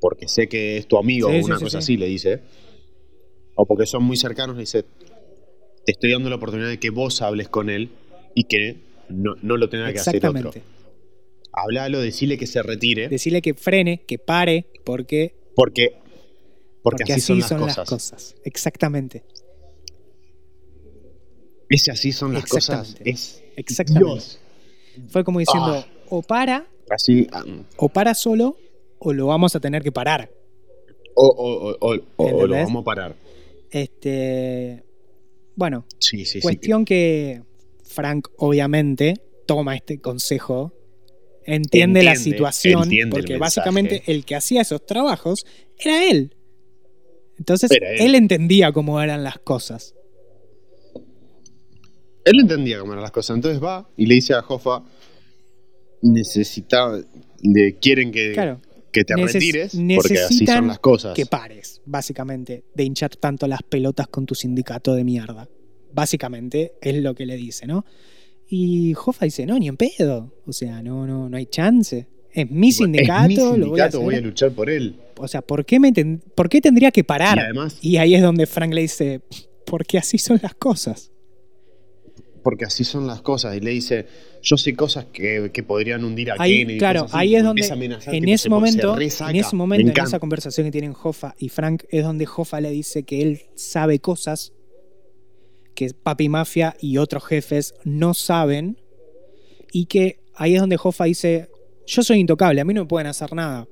porque sé que es tu amigo o sí, una sí, cosa sí. así, le dice, o porque son muy cercanos, le dice, te estoy dando la oportunidad de que vos hables con él y que no, no lo tenga que hacer otro. Exactamente. Hablalo, decirle que se retire, Decirle que frene, que pare, porque, porque, porque, porque así, son, las, cosas. cosas. Exactamente. Ese así son las cosas. Es Exactamente. Dios. Fue como diciendo, Ah. o para, Así, ah, o para solo, o lo vamos a tener que parar. o, o- o- o- o lo vamos a parar. Este. Bueno, Sí, sí, sí. cuestión que Frank, obviamente, toma este consejo. Entiende, la situación, entiende porque básicamente el que hacía esos trabajos era él. Entonces, Era él. él entendía cómo eran las cosas. Él entendía cómo eran las cosas. Entonces va y le dice a Hoffa: Necesita. Le quieren que, Claro. Que te Neces- retires, porque así son las cosas. que pares, básicamente, de hinchar tanto las pelotas con tu sindicato de mierda. Básicamente es lo que le dice, ¿no? Y Hoffa dice, no, ni en pedo. O sea, no, no, no hay chance. Es mi sindicato, es mi sindicato, lo voy a hacer. voy a luchar por él. O sea, ¿por qué, me ten- ¿por qué tendría que parar? Y además, Y ahí es donde Frank le dice, porque así son las cosas. Porque así son las cosas. Y le dice: Yo sé cosas que, que podrían hundir a Ahí, Kennedy. claro, ahí es donde, amenazar, en tipo, ese momento, en ese Me momento, en esa conversación que tienen Hoffa y Frank, es donde Hoffa le dice que él sabe cosas que Papi Mafia y otros jefes no saben y que ahí es donde Hoffa dice, yo soy intocable, a mí no me pueden hacer nada,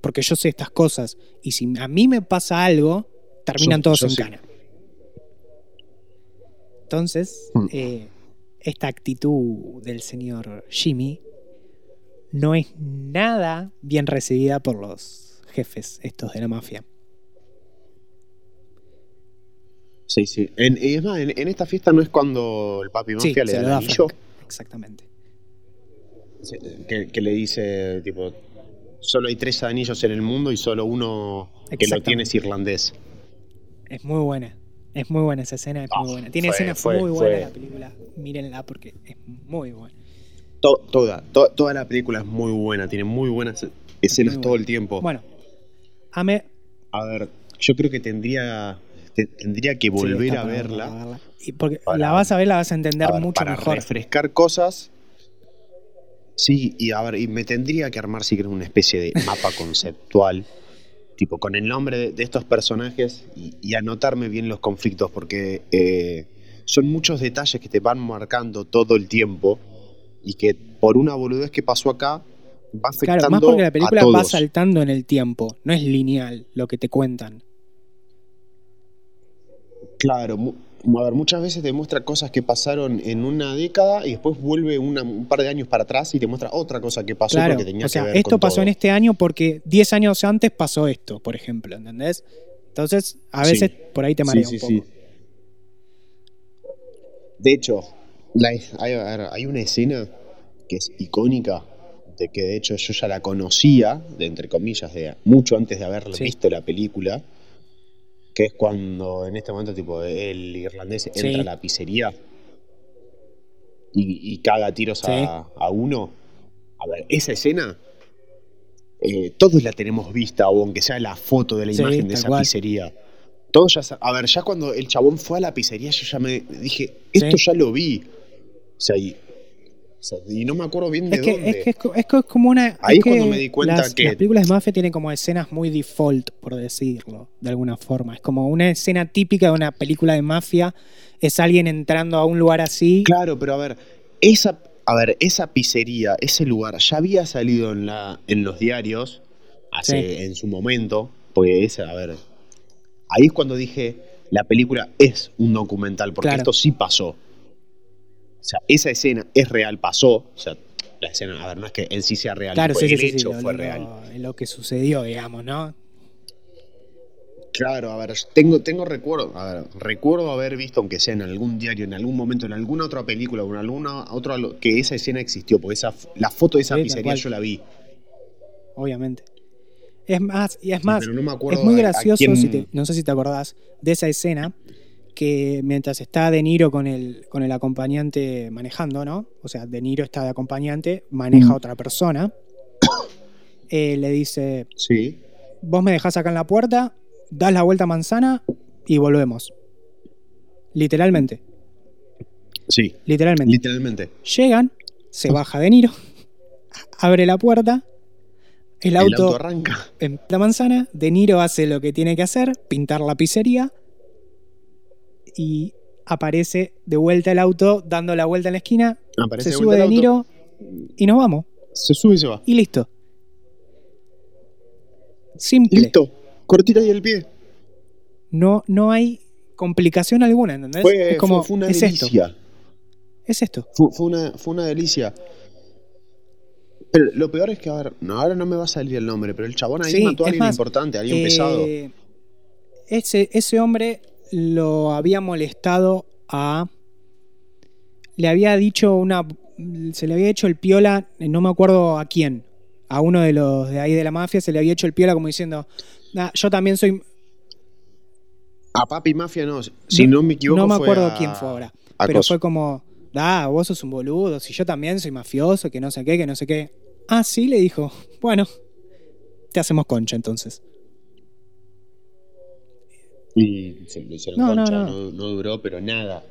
porque yo sé estas cosas, y si a mí me pasa algo, terminan Yo- todos yo en sí. cana. Entonces, Hmm. eh, esta actitud del señor Jimmy no es nada bien recibida por los jefes estos de la mafia. Sí, sí. En, y es más, en, en esta fiesta no es cuando el papi Sí, mafia le da el anillo. Exactamente. Que, que le dice, tipo, solo hay tres anillos en el mundo y solo uno que lo tiene es irlandés. Es muy buena. Es muy buena esa escena, es Ah, muy buena. Tiene fue- escenas fue- muy fue- buenas la película. Mírenla porque es muy buena. To- toda, to- toda la película es muy buena, tiene muy buenas escenas muy todo el tiempo. Bueno, Ame. A ver, yo creo que tendría, te- tendría que sí, volver a verla verla. Y porque Para- la vas a ver, la vas a entender a ver, mucho para mejor. refrescar cosas. Sí, y a ver, y me tendría que armar si querés una especie de mapa conceptual, tipo con el nombre de, de estos personajes y, y anotarme bien los conflictos, porque eh, son muchos detalles que te van marcando todo el tiempo y que por una boludez que pasó acá va afectando Claro, más porque la película va saltando en el tiempo, no es lineal lo que te cuentan. Claro, a ver, muchas veces te muestra cosas que pasaron en una década y después vuelve una- un par de años para atrás y te muestra otra cosa que pasó Claro, porque tenía o sea, que ver esto con pasó todo. en este año porque 10 años antes pasó esto, por ejemplo, ¿entendés? Entonces, a Sí. veces por ahí te marea Sí, un poco. sí. De hecho, la- hay, a ver, hay una escena que es icónica, de que de hecho yo ya la conocía, de entre comillas, de mucho antes de haber Sí. visto la película, que es cuando en este momento tipo el irlandés entra Sí. a la pizzería y, y caga tiros Sí. a, a uno. A ver, esa escena eh, todos la tenemos vista, o aunque sea la foto de la Sí, imagen de esa cual. pizzería. Todos ya, a ver, ya cuando el chabón fue a la pizzería, yo ya me dije, esto ya lo vi. O sea, y, o sea, y no me acuerdo bien de Es que, dónde. es que es co- es co- es como una. Ahí es cuando me di cuenta las, que- Las películas de mafia tienen como escenas muy default, por decirlo, de alguna forma. Es como una escena típica de una película de mafia. Es alguien entrando a un lugar así. Claro, pero a ver, esa, a ver, esa pizzería, ese lugar, ya había salido en, la, en los diarios hace, Sí. en su momento, porque esa, a ver, ahí es cuando dije, la película es un documental, porque Claro. esto sí pasó. O sea, esa escena es real, pasó. O sea, la escena. A ver, no es que en sí sea real. Claro, sí, el sí, hecho fue lo- real. lo que sucedió, digamos, ¿no? Claro, a ver, tengo, tengo recuerdo, a ver, recuerdo haber visto, aunque sea en algún diario, en algún momento, en alguna otra película o en alguna otra, que esa escena existió, porque esa, la foto de esa Sí, pizzería yo la vi. Obviamente. Es más, y es Sí, más, pero no me acuerdo es muy a- a gracioso, quién- si te- no sé si te acordás, de esa escena que mientras está De Niro con el, con el acompañante manejando, ¿no? O sea, De Niro está de acompañante, maneja a otra persona, [coughs] eh, le dice, Sí. vos me dejás acá en la puerta, das la vuelta a manzana y volvemos. Literalmente, Sí, literalmente. literalmente. Llegan, se baja De Niro, [laughs] abre la puerta, el El auto, auto arranca. en la manzana, De Niro hace lo que tiene que hacer, pintar la pizzería y aparece de vuelta el auto dando la vuelta en la esquina, Aparece se de sube De Niro y nos vamos. Se sube y se va. Y listo. Simple. Listo. Cortita y el pie. No, no hay complicación alguna, ¿entendés? Fue, es como, fue- fue una es esto, delicia. es esto. Fue, fue una, fue una delicia. Pero lo peor es que, a ver, no, ahora no me va a salir el nombre, pero el chabón ahí Sí, mató a alguien más, importante, a alguien Eh, pesado. Ese, ese hombre lo había molestado a. Le había dicho una. Se le había hecho el piola, no me acuerdo a quién. A uno de los de ahí de la mafia se le había hecho el piola como diciendo. "Ah, yo también soy. A Papi Mafia no, si no, me equivoco. no me acuerdo a- quién fue ahora. Pero Coso. fue como. Ah, vos sos un boludo. Si yo también soy mafioso, que no sé qué, que no sé qué. Ah, sí, le dijo. Bueno, te hacemos concha entonces. Y se lo hicieron No, concha, no. no, no duró, pero nada.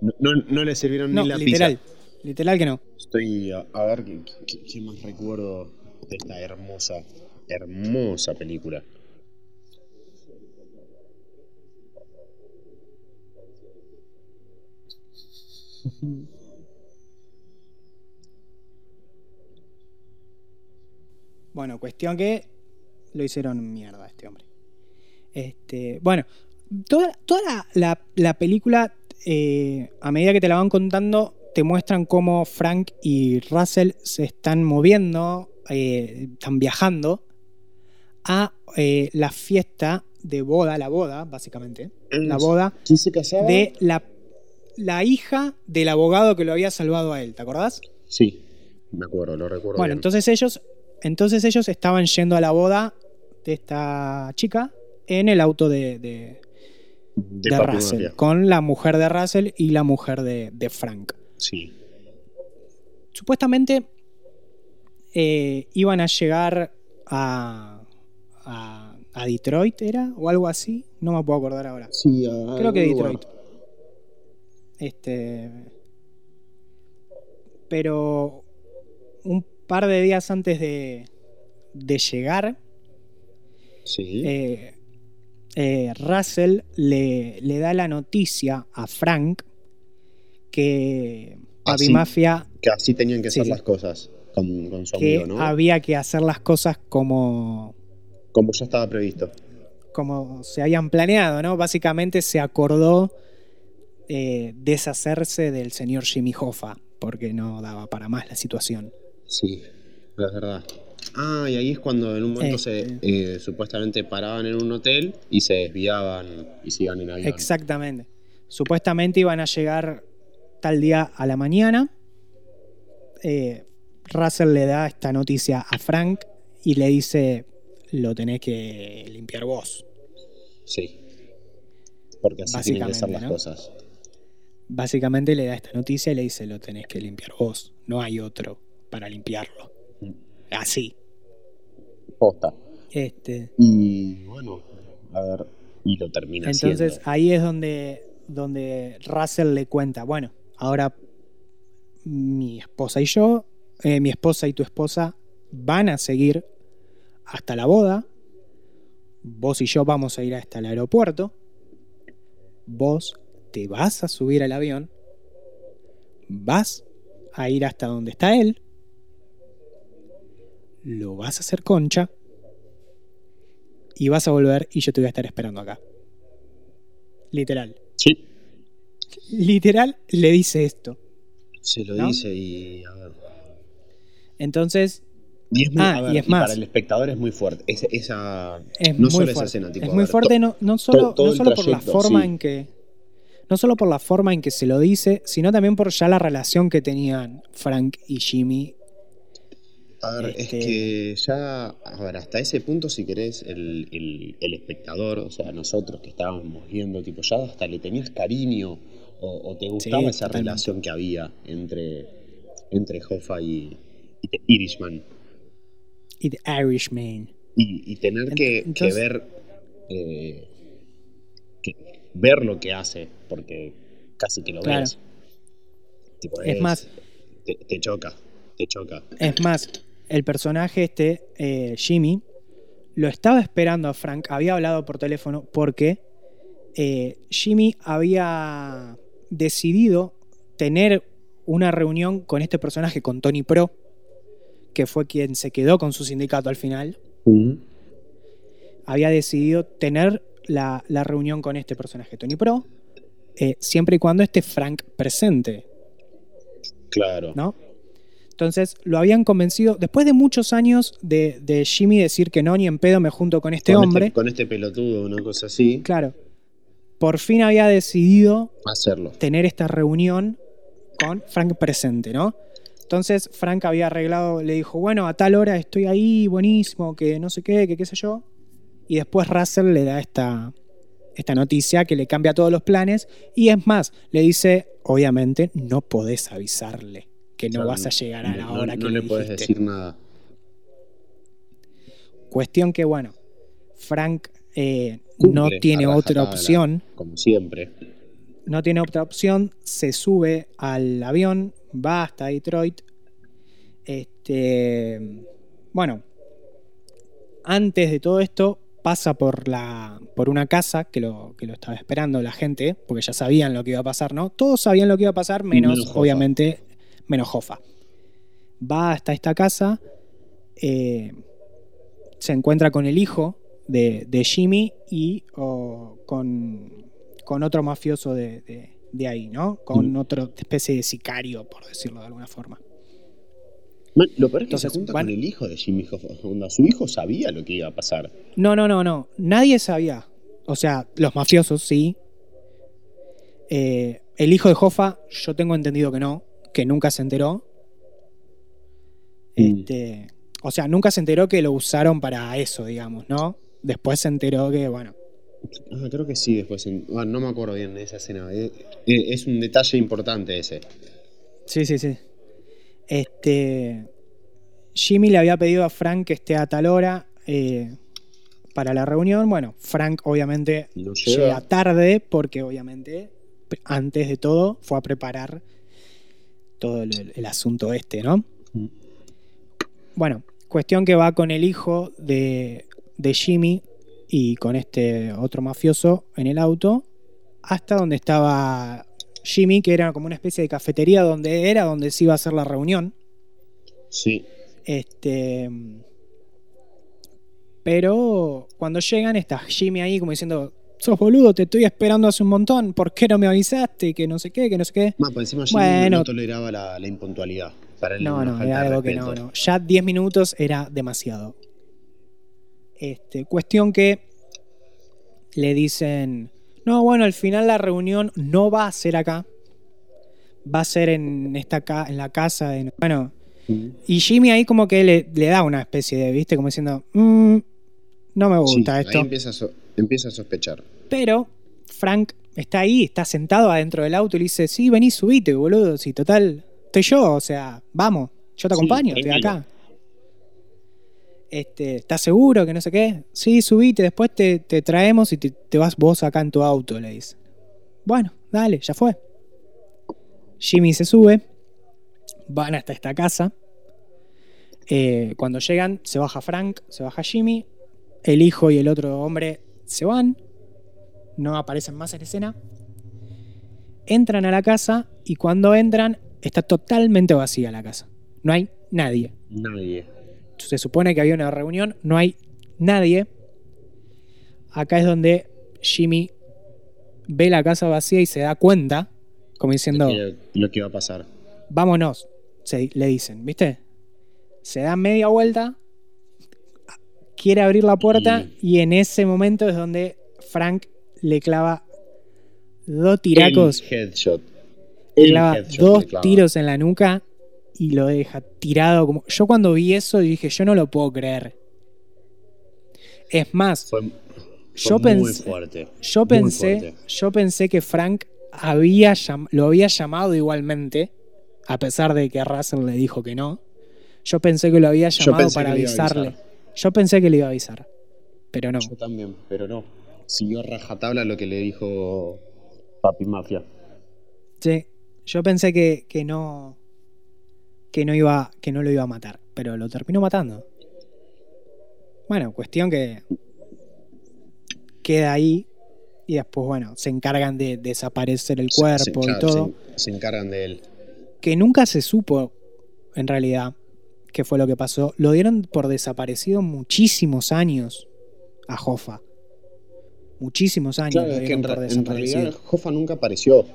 No, no, le sirvieron ni la literal. pizza. Literal que no. Estoy a, a ver qué, qué- qué más recuerdo de esta hermosa, hermosa película. [laughs] Bueno, cuestión que lo hicieron mierda a este hombre. Este, bueno, toda, toda la, la- la película, eh, a medida que te la van contando, te muestran cómo Frank y Russell se están moviendo, eh, están viajando a eh, la fiesta de boda, la boda, básicamente, la boda de la, la hija del abogado que lo había salvado a él, ¿te acordás? Sí, me acuerdo, lo recuerdo Bueno, bien. entonces ellos, entonces ellos estaban yendo a la boda de esta chica en el auto de, de- de de Papi Russell, Mafia. con la mujer de Russell y la mujer de, de Frank. Sí. Supuestamente eh, iban a llegar a, a, a Detroit, ¿era? O algo así, no me puedo acordar ahora. Sí, a Creo que Detroit. lugar. Este. Pero un par de días antes de, de llegar, Sí. eh, eh, Russell le, le da la noticia a Frank que Papi Así. Mafia que así tenían que Sí, sí. las cosas con, con su que amigo, ¿no? había que hacer las cosas como, Como ya estaba previsto. como se habían planeado, ¿no? Básicamente se acordó eh, deshacerse del señor Jimmy Hoffa porque no daba para más la situación. Sí, es verdad. Ah, y ahí es cuando en un momento se eh, supuestamente paraban en un hotel y se desviaban y se iban en avión. Exactamente. Supuestamente iban a llegar tal día a la mañana. Eh, Russell le da esta noticia a Frank y le dice, lo tenés que limpiar vos. Sí. Porque así tienen que ser las ¿no? cosas. Básicamente le da esta noticia y le dice, lo tenés que limpiar vos. No hay otro para limpiarlo. Mm. Así. Posta. Este, Y bueno, a ver, y lo termina entonces ahí es donde, donde Russell le cuenta, bueno, ahora mi esposa y yo, eh, mi esposa y tu esposa van a seguir hasta la boda. Vos y yo vamos a ir hasta el aeropuerto. Vos te vas a subir al avión. Vas a ir hasta donde está él. Lo vas a hacer concha. Y vas a volver y yo te voy a estar esperando acá. Literal. Sí, Literal le dice esto. se lo ¿No? dice y a ver. Entonces, Y es, muy, Ah, ver, y es y más. para el espectador es muy fuerte. Es- esa, es no muy solo fuerte. esa escena, tipo, es muy ver, fuerte no, no solo, todo no solo por la forma sí. en que. No solo por la forma en que se lo dice, sino también por ya la relación que tenían Frank y Jimmy. A ver, Este- es que ya, a ver, hasta ese punto, si querés, el, el- el espectador, o sea, nosotros que estábamos viendo, tipo, ya hasta le tenías cariño o, o te gustaba esa totalmente. relación que había entre, entre Hoffa y, y The Irishman. Y The Irishman. Y, y tener que, ver eh, que- ver lo que hace, porque casi que lo Claro. ves. Tipo, Es más- Te, te choca, te choca. Es más, el personaje este, eh, Jimmy, lo estaba esperando a Frank, había hablado por teléfono porque eh, Jimmy había decidido tener una reunión con este personaje, con Tony Pro, que fue quien se quedó con su sindicato al final. Había decidido tener la, la reunión con este personaje, Tony Pro, eh, siempre y cuando esté Frank presente. Claro. ¿no? Entonces lo habían convencido, después de muchos años de, de Jimmy decir que no, ni en pedo me junto con este con hombre, con este pelotudo, una cosa así, claro, por fin había decidido hacerlo. tener esta reunión con Frank presente, ¿no? Entonces Frank había arreglado, le dijo, bueno, a tal hora estoy ahí, buenísimo, que no sé qué, que qué sé yo. Y después Russell le da esta, esta noticia que le cambia todos los planes. Y es más, le dice, obviamente no podés avisarle que no Claro, vas a llegar a la no- hora no que le le puedes dijiste. decir nada. Cuestión que, bueno, Frank eh, no tiene otra opción. Como siempre. no tiene otra opción, se sube al avión, va hasta Detroit. Este, bueno, antes de todo esto pasa por la por una casa que lo, que lo estaba esperando la gente, porque ya sabían lo que iba a pasar, ¿no? Todos sabían lo que iba a pasar, menos, obviamente, menos Hoffa. Va hasta esta casa, eh, se encuentra con el hijo de, de Jimmy y con, con otro mafioso de, de- de ahí, ¿no? Con Mm. otra especie de sicario, por decirlo de alguna forma. Man, lo peor es que Entonces, se junta van- con el hijo de Jimmy Hoffa. Su hijo sabía lo que iba a pasar. No, no, no, no. Nadie sabía. O sea, los mafiosos sí. Eh, el hijo de Hoffa, yo tengo entendido que no, que nunca se enteró. Mm. Este, o sea, nunca se enteró que lo usaron para eso, digamos, ¿no? Después se enteró que, bueno, Ah, creo que sí, después. en- ah, no me acuerdo bien de esa escena. Eh, eh, es un detalle importante ese. Sí, sí, sí. Este. Jimmy le había pedido a Frank que esté a tal hora eh, para la reunión. Bueno, Frank obviamente No llega. llega. tarde porque obviamente antes de todo fue a preparar todo el, el asunto este, ¿no? Mm. Bueno, cuestión que va con el hijo de, de Jimmy y con este otro mafioso en el auto hasta donde estaba Jimmy, que era como una especie de cafetería donde era donde se iba a hacer la reunión. Sí. Este. Pero cuando llegan está Jimmy ahí como diciendo, sos boludo, te estoy esperando hace un montón, ¿por qué no me avisaste? Que no sé qué, que no sé qué. Más, por encima Bueno. no toleraba la, la impuntualidad. Para él No, no, era algo que no, no. Ya 10 minutos era demasiado. Este, cuestión que le dicen, no, bueno, al final la reunión no va a ser acá. Va a ser en esta ca- en la casa de... Bueno, Mm. y Jimmy ahí como que le, le da una especie de, ¿viste? Como diciendo, "Mm, no me Sí, gusta ahí esto. empieza a, so- empieza a sospechar. Pero Frank está ahí, está sentado adentro del auto y le dice, sí, vení, subite, boludo. Si total, estoy yo, o sea, vamos, yo te Sí, acompaño, estoy acá. Este, ¿Estás seguro que no sé qué? Sí, subite, después te, te traemos y te, te vas vos acá en tu auto, le dice. Bueno, dale, ya fue. Jimmy se sube, van hasta esta casa. Eh, cuando llegan, se baja Frank, se baja Jimmy, el hijo y el otro hombre se van, no aparecen más en escena. Entran a la casa y cuando entran está totalmente vacía la casa. No hay nadie. Nadie. Se supone que había una reunión, no hay nadie. Acá es donde Jimmy ve la casa vacía y se da cuenta, como diciendo, Lo, lo que iba a pasar. vámonos, se- le dicen, ¿viste? se da media vuelta, quiere abrir la puerta y, en ese momento es donde Frank le clava dos tiracos. El headshot. Le clava dos tiros en la nuca y lo deja tirado como. Yo cuando vi eso dije, yo no lo puedo creer. Es más, yo, pensé, yo pensé, yo pensé que Frank había lo había llamado igualmente, a pesar de que Russell le dijo que no. Yo pensé que lo había llamado para avisarle. Yo pensé que le iba a avisar, pero no. Yo también, pero no. Siguió rajatabla lo que le dijo Papi Mafia. Sí, yo pensé que, que no que no iba que no lo iba a matar, pero lo terminó matando. Bueno, cuestión que queda ahí y después, bueno, se encargan de desaparecer el cuerpo y todo. Se, encargan de él. Que nunca se supo, en realidad, qué fue lo que pasó. Lo dieron por desaparecido muchísimos años a Jofa. Muchísimos años. Claro, que en, realidad Jofa nunca apareció.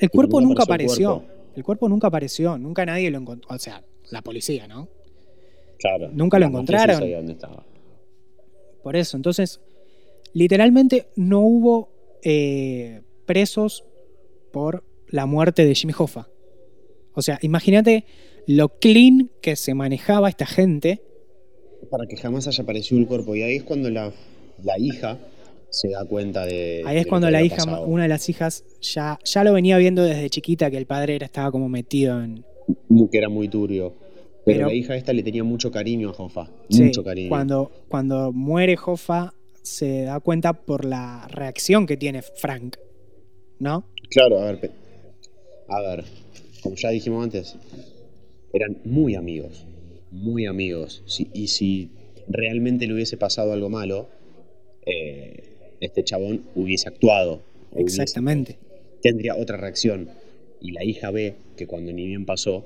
El cuerpo nunca, apareció. El cuerpo. nunca apareció. Nunca nadie lo encontró. O sea, la policía, ¿no? Claro. Nunca lo encontraron. dónde estaba. Por eso, entonces, literalmente no hubo eh, presos por la muerte de Jimmy Hoffa. O sea, imagínate lo clean que se manejaba esta gente. Para que jamás haya aparecido el cuerpo. Y ahí es cuando la, hija se da cuenta de. Ahí es cuando la hija, una de las hijas, ya, ya lo venía viendo desde chiquita que el padre era, estaba como metido en. Que era muy turbio. Pero, la hija esta le tenía mucho cariño a Hoffa. mucho cariño. Cuando, cuando muere Hoffa, se da cuenta por la reacción que tiene Frank, ¿no? Claro, a ver, a ver, como ya dijimos antes, eran muy amigos, muy amigos. y si realmente le hubiese pasado algo malo, eh, este chabón hubiese actuado. Exactamente. tendría otra reacción. Y la hija ve que cuando ni bien pasó,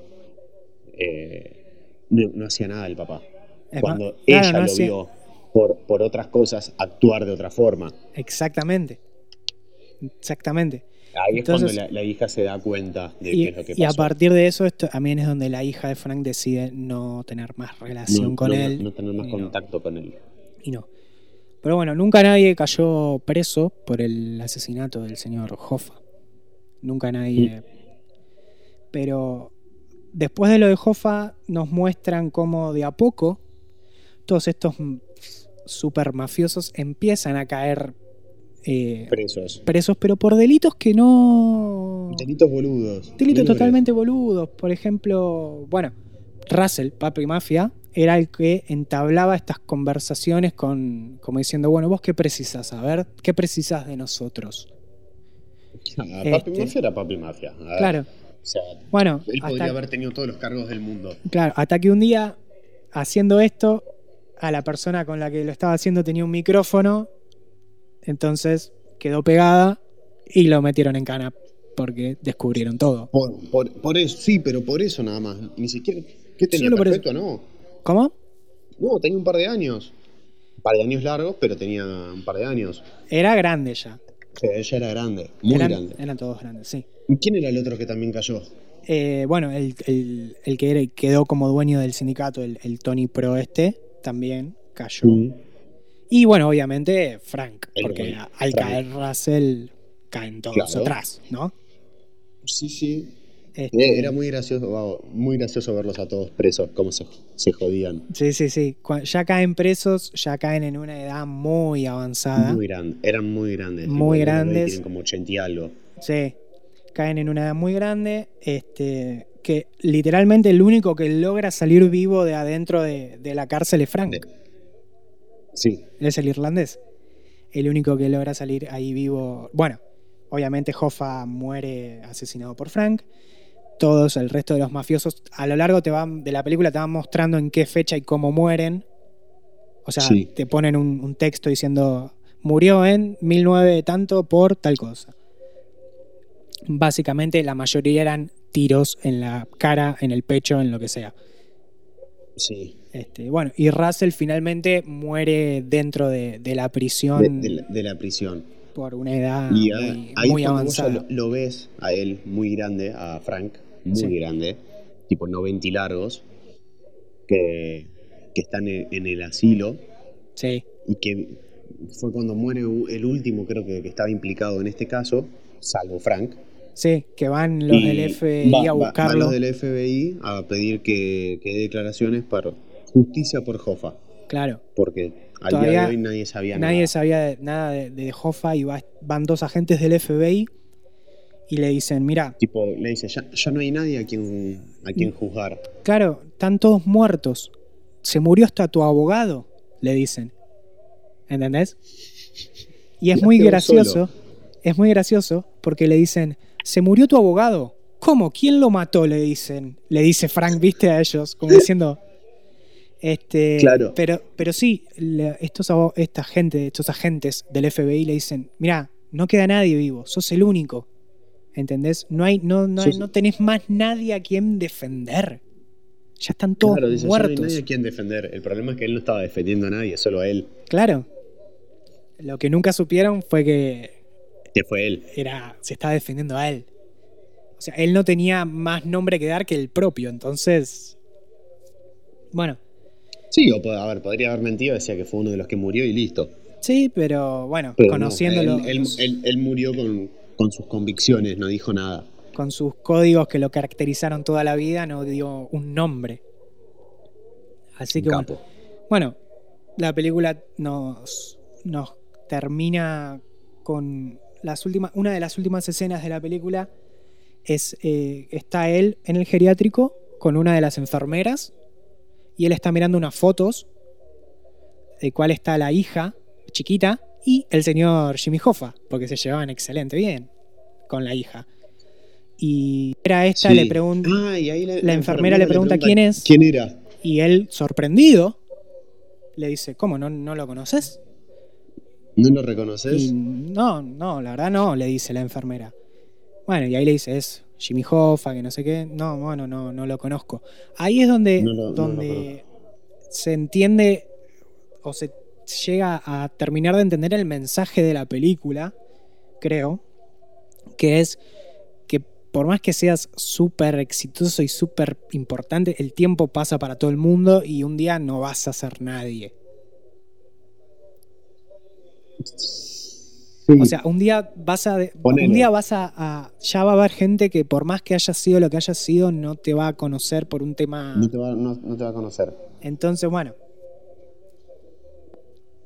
eh, no, hacía nada el papá. cuando ella lo vio por, otras cosas actuar de otra forma. Exactamente. Exactamente. Ahí es cuando la, hija se da cuenta de qué es lo que pasó. Y a partir de eso esto, también es donde la hija de Frank decide no tener más relación con él. No tener más contacto con él. Y no. Pero bueno, nunca nadie cayó preso por el asesinato del señor Hoffa. Nunca nadie. Mm. Pero después de lo de Hoffa, nos muestran cómo de a poco todos estos super mafiosos empiezan a caer eh, presos. Presos, pero por delitos que no. Delitos boludos. Delitos totalmente boludos. Por ejemplo, bueno, Russell, Papi Mafia, era el que entablaba estas conversaciones con, como diciendo, bueno, vos qué precisas, a ver, qué precisas de nosotros. [laughs] Ah, papi este, Mafia era Papi Mafia. claro. O sea, bueno, él podría haber tenido todos los cargos del mundo. Claro, hasta que un día, haciendo esto, a la persona con la que lo estaba haciendo tenía un micrófono, entonces quedó pegada y lo metieron en cana porque descubrieron todo. Por, eso, sí, pero por eso nada más. Ni siquiera. ¿Qué tenía perfecto, no? ¿Cómo? No, tenía un par de años. Un par de años largos, pero tenía un par de años. Era grande ya. Sí, ella era grande, muy grande. Eran todos grandes, sí. ¿Y quién era el otro que también cayó? Eh, bueno, el, que quedó como dueño del sindicato, el, el Tony Pro este, también cayó. Mm. Y bueno, obviamente Frank, porque al caer Russell caen todos atrás, ¿no? Sí, sí. Este eh, era muy gracioso, muy gracioso verlos a todos presos, cómo se, se jodían. Sí, sí, sí. ya caen presos, ya caen en una edad muy avanzada. Muy grande, eran muy grandes. Muy grandes. Tienen como 80 y algo. Sí, caen en una edad muy grande. Este, que literalmente el único que logra salir vivo de adentro de, la cárcel es Frank. Sí. Es el irlandés. El único que logra salir ahí vivo. Bueno, obviamente Hoffa muere asesinado por Frank. Todos, el resto de los mafiosos, a lo largo te van, de la película te van mostrando en qué fecha y cómo mueren. O sea, te ponen un, un texto diciendo murió en 19 tanto por tal cosa. Básicamente la mayoría eran tiros en la cara, en el pecho, en lo que sea. Sí. Este, bueno, y Russell finalmente muere dentro de, la prisión. De, la, prisión. Por una edad muy, avanzada. lo, ves a él muy grande, a Frank, muy grande, tipo 90 largos. que, que están en, en el asilo Sí, y que fue cuando muere el último, creo que, que estaba implicado en este caso, salvo Frank. sí, que van los Y del FBI va- a va- van buscarlo. los del FBI a pedir que, que dé declaraciones para justicia por Hoffa, Claro. porque al Todavía día de hoy nadie sabía Nadie nada. sabía de- nada de, de Hoffa y va- van dos agentes del FBI y le dicen, mira, Tipo, le dice, ya, ya no hay nadie a quien, a Mm. quien juzgar. claro, están todos muertos. Se murió hasta tu abogado, le dicen. ¿Entendés? Y es Ya muy gracioso, es muy gracioso porque le dicen, se murió tu abogado. ¿Cómo? ¿Quién lo mató? Le dicen. Le dice Frank, viste, a ellos, como [laughs] diciendo... Este, Claro. Pero, pero sí, estos, esta gente, estos agentes del FBI le dicen, mira, no queda nadie vivo, sos el único. ¿Entendés? No hay, no, no, hay- no tenés más nadie a quien defender. Ya están todos Claro, dice, ya no hay muertos. nadie a quien defender. El problema es que él no estaba defendiendo a nadie, solo a él. Claro. Lo que nunca supieron fue que Que fue él. era, se estaba defendiendo a él. O sea, él no tenía más nombre que dar que el propio, entonces. Bueno, Sí, o a ver, podría haber mentido, decía que fue uno de los que murió y listo. sí, pero bueno, Pero no, conociéndolo. él, él- él- él murió con, con sus convicciones, no dijo nada. con sus códigos que lo caracterizaron toda la vida, no dio un nombre. Así que bueno, bueno, la película nos, nos termina con las últimas, una de las últimas escenas de la película es eh, está él en el geriátrico con una de las enfermeras y él está mirando unas fotos de cuál está la hija chiquita y el señor Jimmy Hoffa, porque se llevaban excelente bien con la hija. Y era esta, Sí. le pregunta, Ah, la enfermera le pregunta quién es. ¿Quién era? y él, sorprendido, le dice, ¿cómo? ¿No, no lo conoces? ¿No lo reconoces? Y no, no, la verdad no, le dice la enfermera. Bueno, y ahí le dice, es Jimmy Hoffa, que no sé qué. No, bueno, no, no lo conozco. Ahí es donde, No no donde se entiende o se llega a terminar de entender el mensaje de la película, creo, que es que por más que seas súper exitoso y súper importante, el tiempo pasa para todo el mundo y un día no vas a ser nadie. Sí. O sea, un día vas a. Ponele. Un día vas a, a- Ya va a haber gente que por más que haya sido lo que haya sido, no te va a conocer por un tema. no, te va, no- no te va a conocer. Entonces, bueno.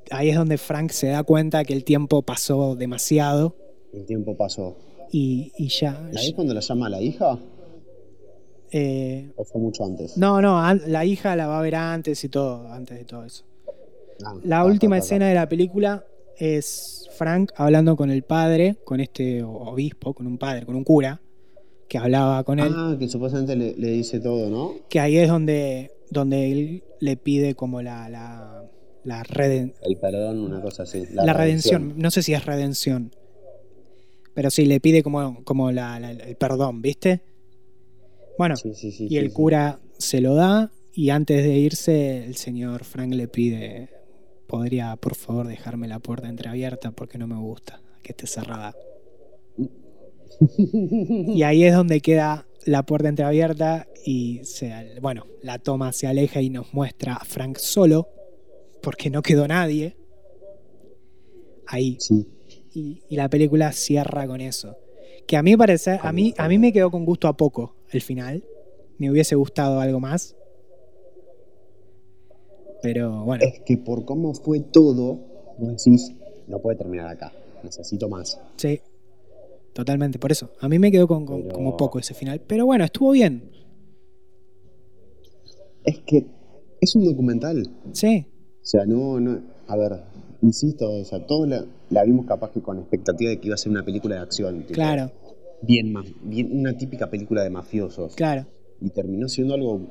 Ahí es donde Frank se da cuenta que el tiempo pasó demasiado El tiempo pasó. y, y ya. ¿La es cuando la llama la hija? eh, ¿O fue mucho antes? no, no, la hija la va a ver antes y todo, antes de todo eso. Ah, La última escena de la película es Frank hablando con el padre, con este obispo, con un padre, con un cura, que hablaba con él. Ah, que supuestamente le, le dice todo, ¿no? que ahí es donde, donde él le pide como la, la, la, reden- El perdón, una cosa así. la redención. No sé si es redención. Pero sí, le pide como, como la- la- el perdón, ¿viste? Bueno, Sí, sí, sí, y el cura se lo da y antes de irse el señor Frank le pide, podría por favor dejarme la puerta entreabierta porque no me gusta que esté cerrada. Y ahí es donde queda la puerta entreabierta y se, bueno, la toma se aleja y nos muestra a Frank solo porque no quedó nadie. Ahí. Sí. Y, y la película cierra con eso. Que a mí parece, a mí, a mí me quedó con gusto a poco el final. Me hubiese gustado algo más. Pero bueno, Es que por cómo fue todo, vos decís, no puede terminar acá. Necesito más. sí. Totalmente, por eso. A mí me quedó con, con- Pero- como poco ese final. Pero bueno, estuvo bien. Es que es un documental. Sí, O sea, no, no. A ver, insisto, o sea, todos la, la vimos capaz que con expectativa de que iba a ser una película de acción. tipo, claro, Bien, bien, una típica película de mafiosos. claro. Y terminó siendo algo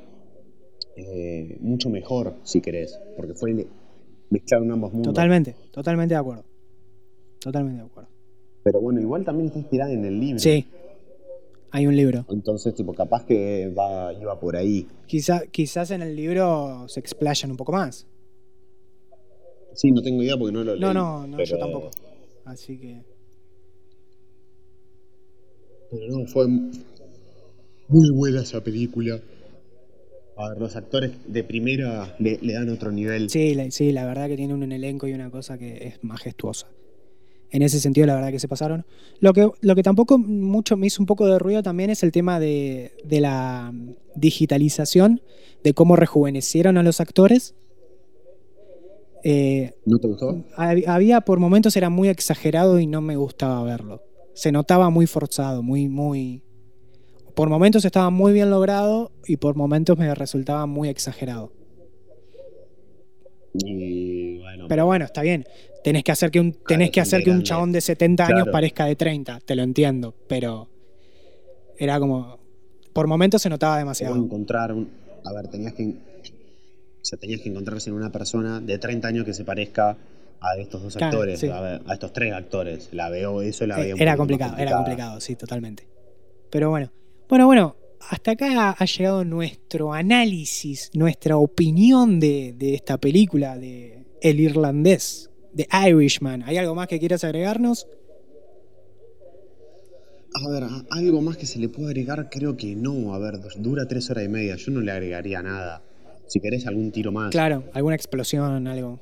eh, mucho mejor, si querés. Porque fue le- mezclaron ambos mundos. Totalmente, totalmente de acuerdo. Totalmente de acuerdo. Pero bueno, igual también está inspirada en el libro. Sí, hay un libro. Entonces, tipo, capaz que va, iba por ahí. Quizá, quizás en el libro se explayan un poco más. Sí, no tengo idea porque no lo leí. No, no, no, yo tampoco. Así que. Pero no, fue muy buena esa película. A ver, los actores de primera le, le dan otro nivel. Sí, la, sí, la verdad que tiene un elenco y una cosa que es majestuosa. En ese sentido, la verdad que se pasaron. Lo que, lo que tampoco mucho me hizo un poco de ruido también es el tema de, de la digitalización, de cómo rejuvenecieron a los actores. Eh, ¿No te gustó? hab- había por momentos era muy exagerado y no me gustaba verlo. Se notaba muy forzado, muy, muy. Por momentos estaba muy bien logrado y por momentos me resultaba muy exagerado. Y bueno, Pero bueno, está bien. Tenés que hacer que un, tenés que hacer que un chabón de 70 años parezca de 30, te lo entiendo, pero era como por momentos se notaba demasiado. encontrar un. A ver, tenías que. O sea, tenías que encontrarse en una persona de 30 años que se parezca a estos dos Claro, actores, sí. a, ver, a estos tres actores. La veo, eso la Eh, un era más complicado, era complicado, sí, totalmente. Pero bueno, bueno, bueno, hasta acá ha llegado nuestro análisis, nuestra opinión de, de esta película de El Irlandés, de Irishman. ¿Hay algo más que quieras agregarnos? A ver, algo más que se le puede agregar, creo que no. A ver, dura tres horas y media. Yo no le agregaría nada. Si querés algún tiro más. Claro, alguna explosión, algo.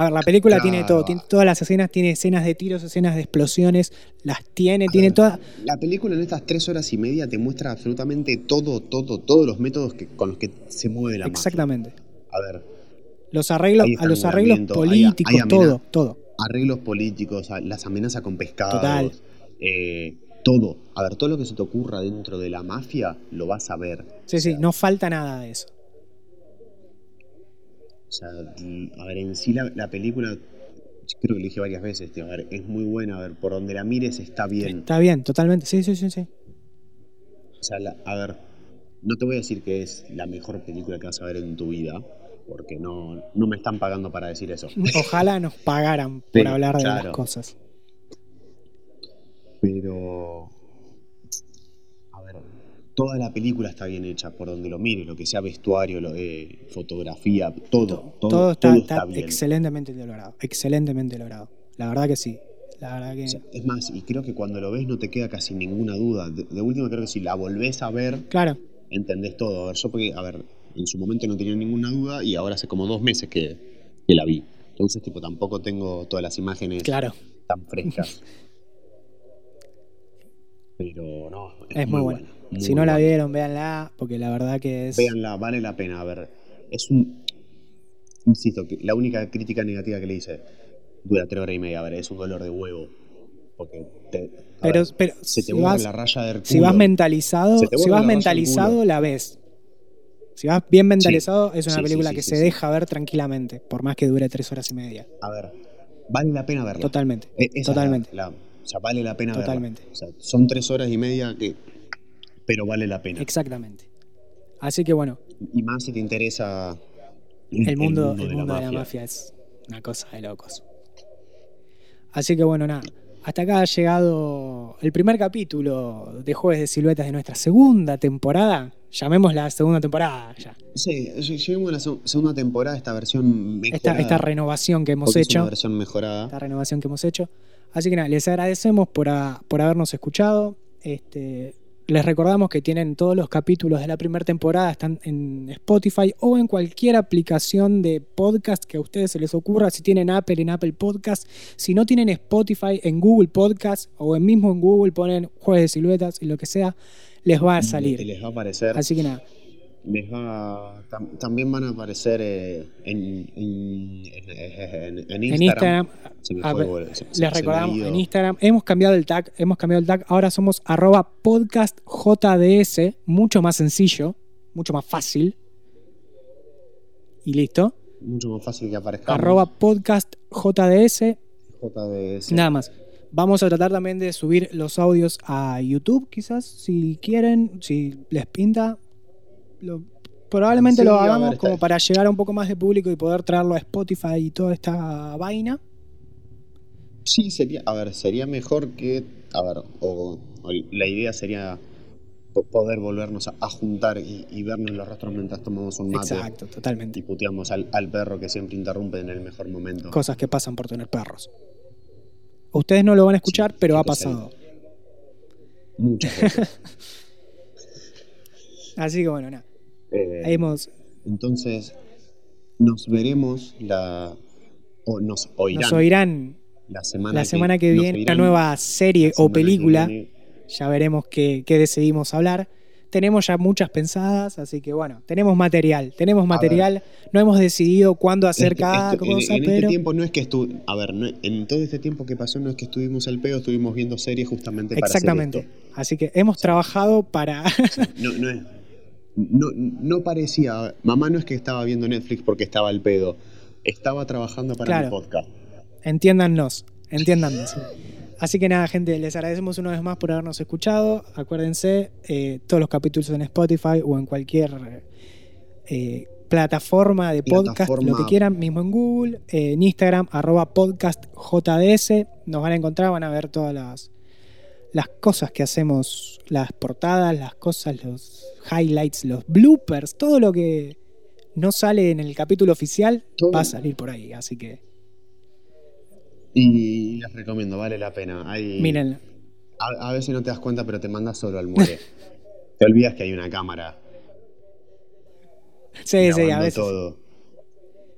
A ver, la película Claro. tiene todo, tiene todas las escenas, tiene escenas de tiros, escenas de explosiones, las tiene, A tiene ver, todas. La película en estas tres horas y media te muestra absolutamente todo, todo, todos los métodos que, con los que se mueve la mafia. Exactamente. A ver, Los arreglos, a los arreglos hay- políticos, hay todo, todo. arreglos políticos, las amenazas con pescados, Total. eh, todo. A ver, todo lo que se te ocurra dentro de la mafia lo vas a ver. Sí, O sí, no falta nada de eso. O sea, y, a ver, en sí la, la película, creo que lo dije varias veces, tío, a ver, es muy buena, a ver, por donde la mires está bien. Está bien, totalmente. Sí, sí, sí, sí. O sea, la- a ver, no te voy a decir que es la mejor película que vas a ver en tu vida, porque no, no me están pagando para decir eso. [laughs] Ojalá nos pagaran por hablar de claro. las cosas. Pero, toda la película está bien hecha, por donde lo mires, lo que sea vestuario, lo, eh, fotografía, todo, todo, Todo, está, todo está está bien. excelentemente logrado. Excelentemente logrado. La verdad que sí. La verdad que. O sea, es más, y creo que cuando lo ves no te queda casi ninguna duda. De, de última creo que si la volvés a ver, Claro, entendés todo. A ver, yo porque, a ver, en su momento no tenía ninguna duda y ahora hace como dos meses que, que la vi. Entonces, tipo, tampoco tengo todas las imágenes claro. tan frescas. [laughs] Pero no, es, Es muy buena. Muy Si no la vieron, véanla, porque la verdad que es. Véanla, vale la pena. A ver, es un. Insisto, que la única crítica negativa que le hice dura tres horas y media. A ver, es un dolor de huevo. Porque te. Pero, ver, pero se te si, vas, la raya del culo. si vas mentalizado, si vas la mentalizado, la ves. Si vas bien mentalizado, es una Sí, película sí, que se deja ver tranquilamente, por más que dure tres horas y media. A ver, vale la pena verla. Totalmente. E- es Totalmente. la- o sea, vale la pena Totalmente. verla. O sea, son tres horas y media que. Pero vale la pena. Exactamente. Así que bueno, Y más si te interesa. el mundo, el mundo de la mafia es una cosa de locos. Así que bueno, nada. Hasta acá ha llegado el primer capítulo de Jueves de Siluetas de nuestra segunda temporada. Llamémosla segunda temporada ya. Sí, lle- lleguemos a la seg- segunda temporada, esta versión Esta, mejorada. esta renovación que hemos es hecho. una versión mejorada. esta renovación que hemos hecho. Así que nada, les agradecemos por, a- por habernos escuchado. Este, les recordamos que tienen todos los capítulos de la primera temporada, están en Spotify o en cualquier aplicación de podcast que a ustedes se les ocurra. Si tienen Apple, en Apple Podcast. Si no tienen Spotify, en Google Podcast o en mismo en Google ponen Jueves de Siluetas y lo que sea, les va a Y salir. les va a aparecer. Así que nada, Tam- también van a aparecer eh, en, en, en- Instagram. Les recordamos en Instagram, hemos cambiado el tag, hemos cambiado el tag, ahora somos arroba podcastjds, mucho más sencillo, mucho más fácil. Y listo. Mucho más fácil que aparezca. Arroba podcastjds, JDS. nada más. Vamos a tratar también de subir los audios a YouTube, quizás, si quieren, si les pinta. Lo- probablemente Sí, lo ver, hagamos como para llegar a un poco más de público y poder traerlo a Spotify y toda esta vaina. Sí, sería, a ver, sería mejor que, a ver, o, o la idea sería po- poder volvernos a, a juntar y, y vernos los rostros mientras tomamos un mate Exacto, totalmente. y puteamos al, al perro que siempre interrumpe en el mejor momento. cosas que pasan por tener perros. Ustedes no lo van a escuchar, Sí, pero ha pasado. Muchas veces. [laughs] Así que bueno, nada. Eh, Hemos, entonces, nos veremos la. o nos oirán, nos oirán la semana la semana que viene una nueva serie o película. Ya veremos qué, qué decidimos hablar. Tenemos ya muchas pensadas, así que bueno, tenemos material, tenemos material. No hemos decidido cuándo hacer Este- cada este- cosa, en, pero este tiempo no es que estu a ver, no- en todo este tiempo que pasó no es que estuvimos al pedo, estuvimos viendo series justamente para exactamente. hacer Así que hemos trabajado para esto. No, no es- no, no parecía, mamá no es que estaba viendo Netflix porque estaba al pedo, estaba trabajando para Claro. mi podcast. entiéndannos, entiéndannos. Así que nada, gente, les agradecemos una vez más por habernos escuchado. Acuérdense, eh, todos los capítulos en Spotify o en cualquier eh, plataforma de podcast, Plataforma. lo que quieran, mismo en Google, eh, en Instagram, arroba podcastjds. Nos van a encontrar, van a ver todas las, las cosas que hacemos, las portadas, las cosas, los highlights, los bloopers, todo lo que no sale en el capítulo oficial Todo. va a salir por ahí. Así que Y les recomiendo, vale la pena. Hay, miren. A, a veces no te das cuenta, pero te mandas solo al muere. [laughs] te olvidas que hay una cámara. Sí, sí, a veces todo.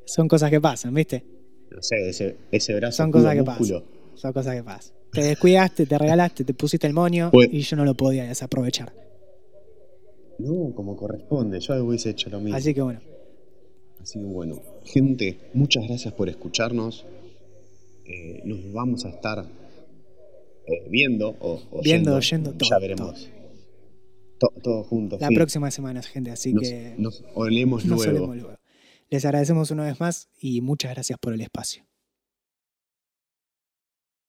son cosas que pasan, ¿viste? No sé, ese, ese brazo Son cosas que. Son cosas que pasan. Te descuidaste, te regalaste, te pusiste el moño Pues- y yo no lo podía desaprovechar. No, como corresponde. Yo hubiese hecho lo mismo. Así que bueno, Así que bueno, gente, muchas gracias por escucharnos. Eh, nos vamos a estar eh, viendo o Viendo, oyendo, oyendo, todo, Ya veremos. To- todos juntos. la sí. próxima semana, gente, así Nos, que nos olemos nos luego. solemos luego. Les agradecemos una vez más y muchas gracias por el espacio.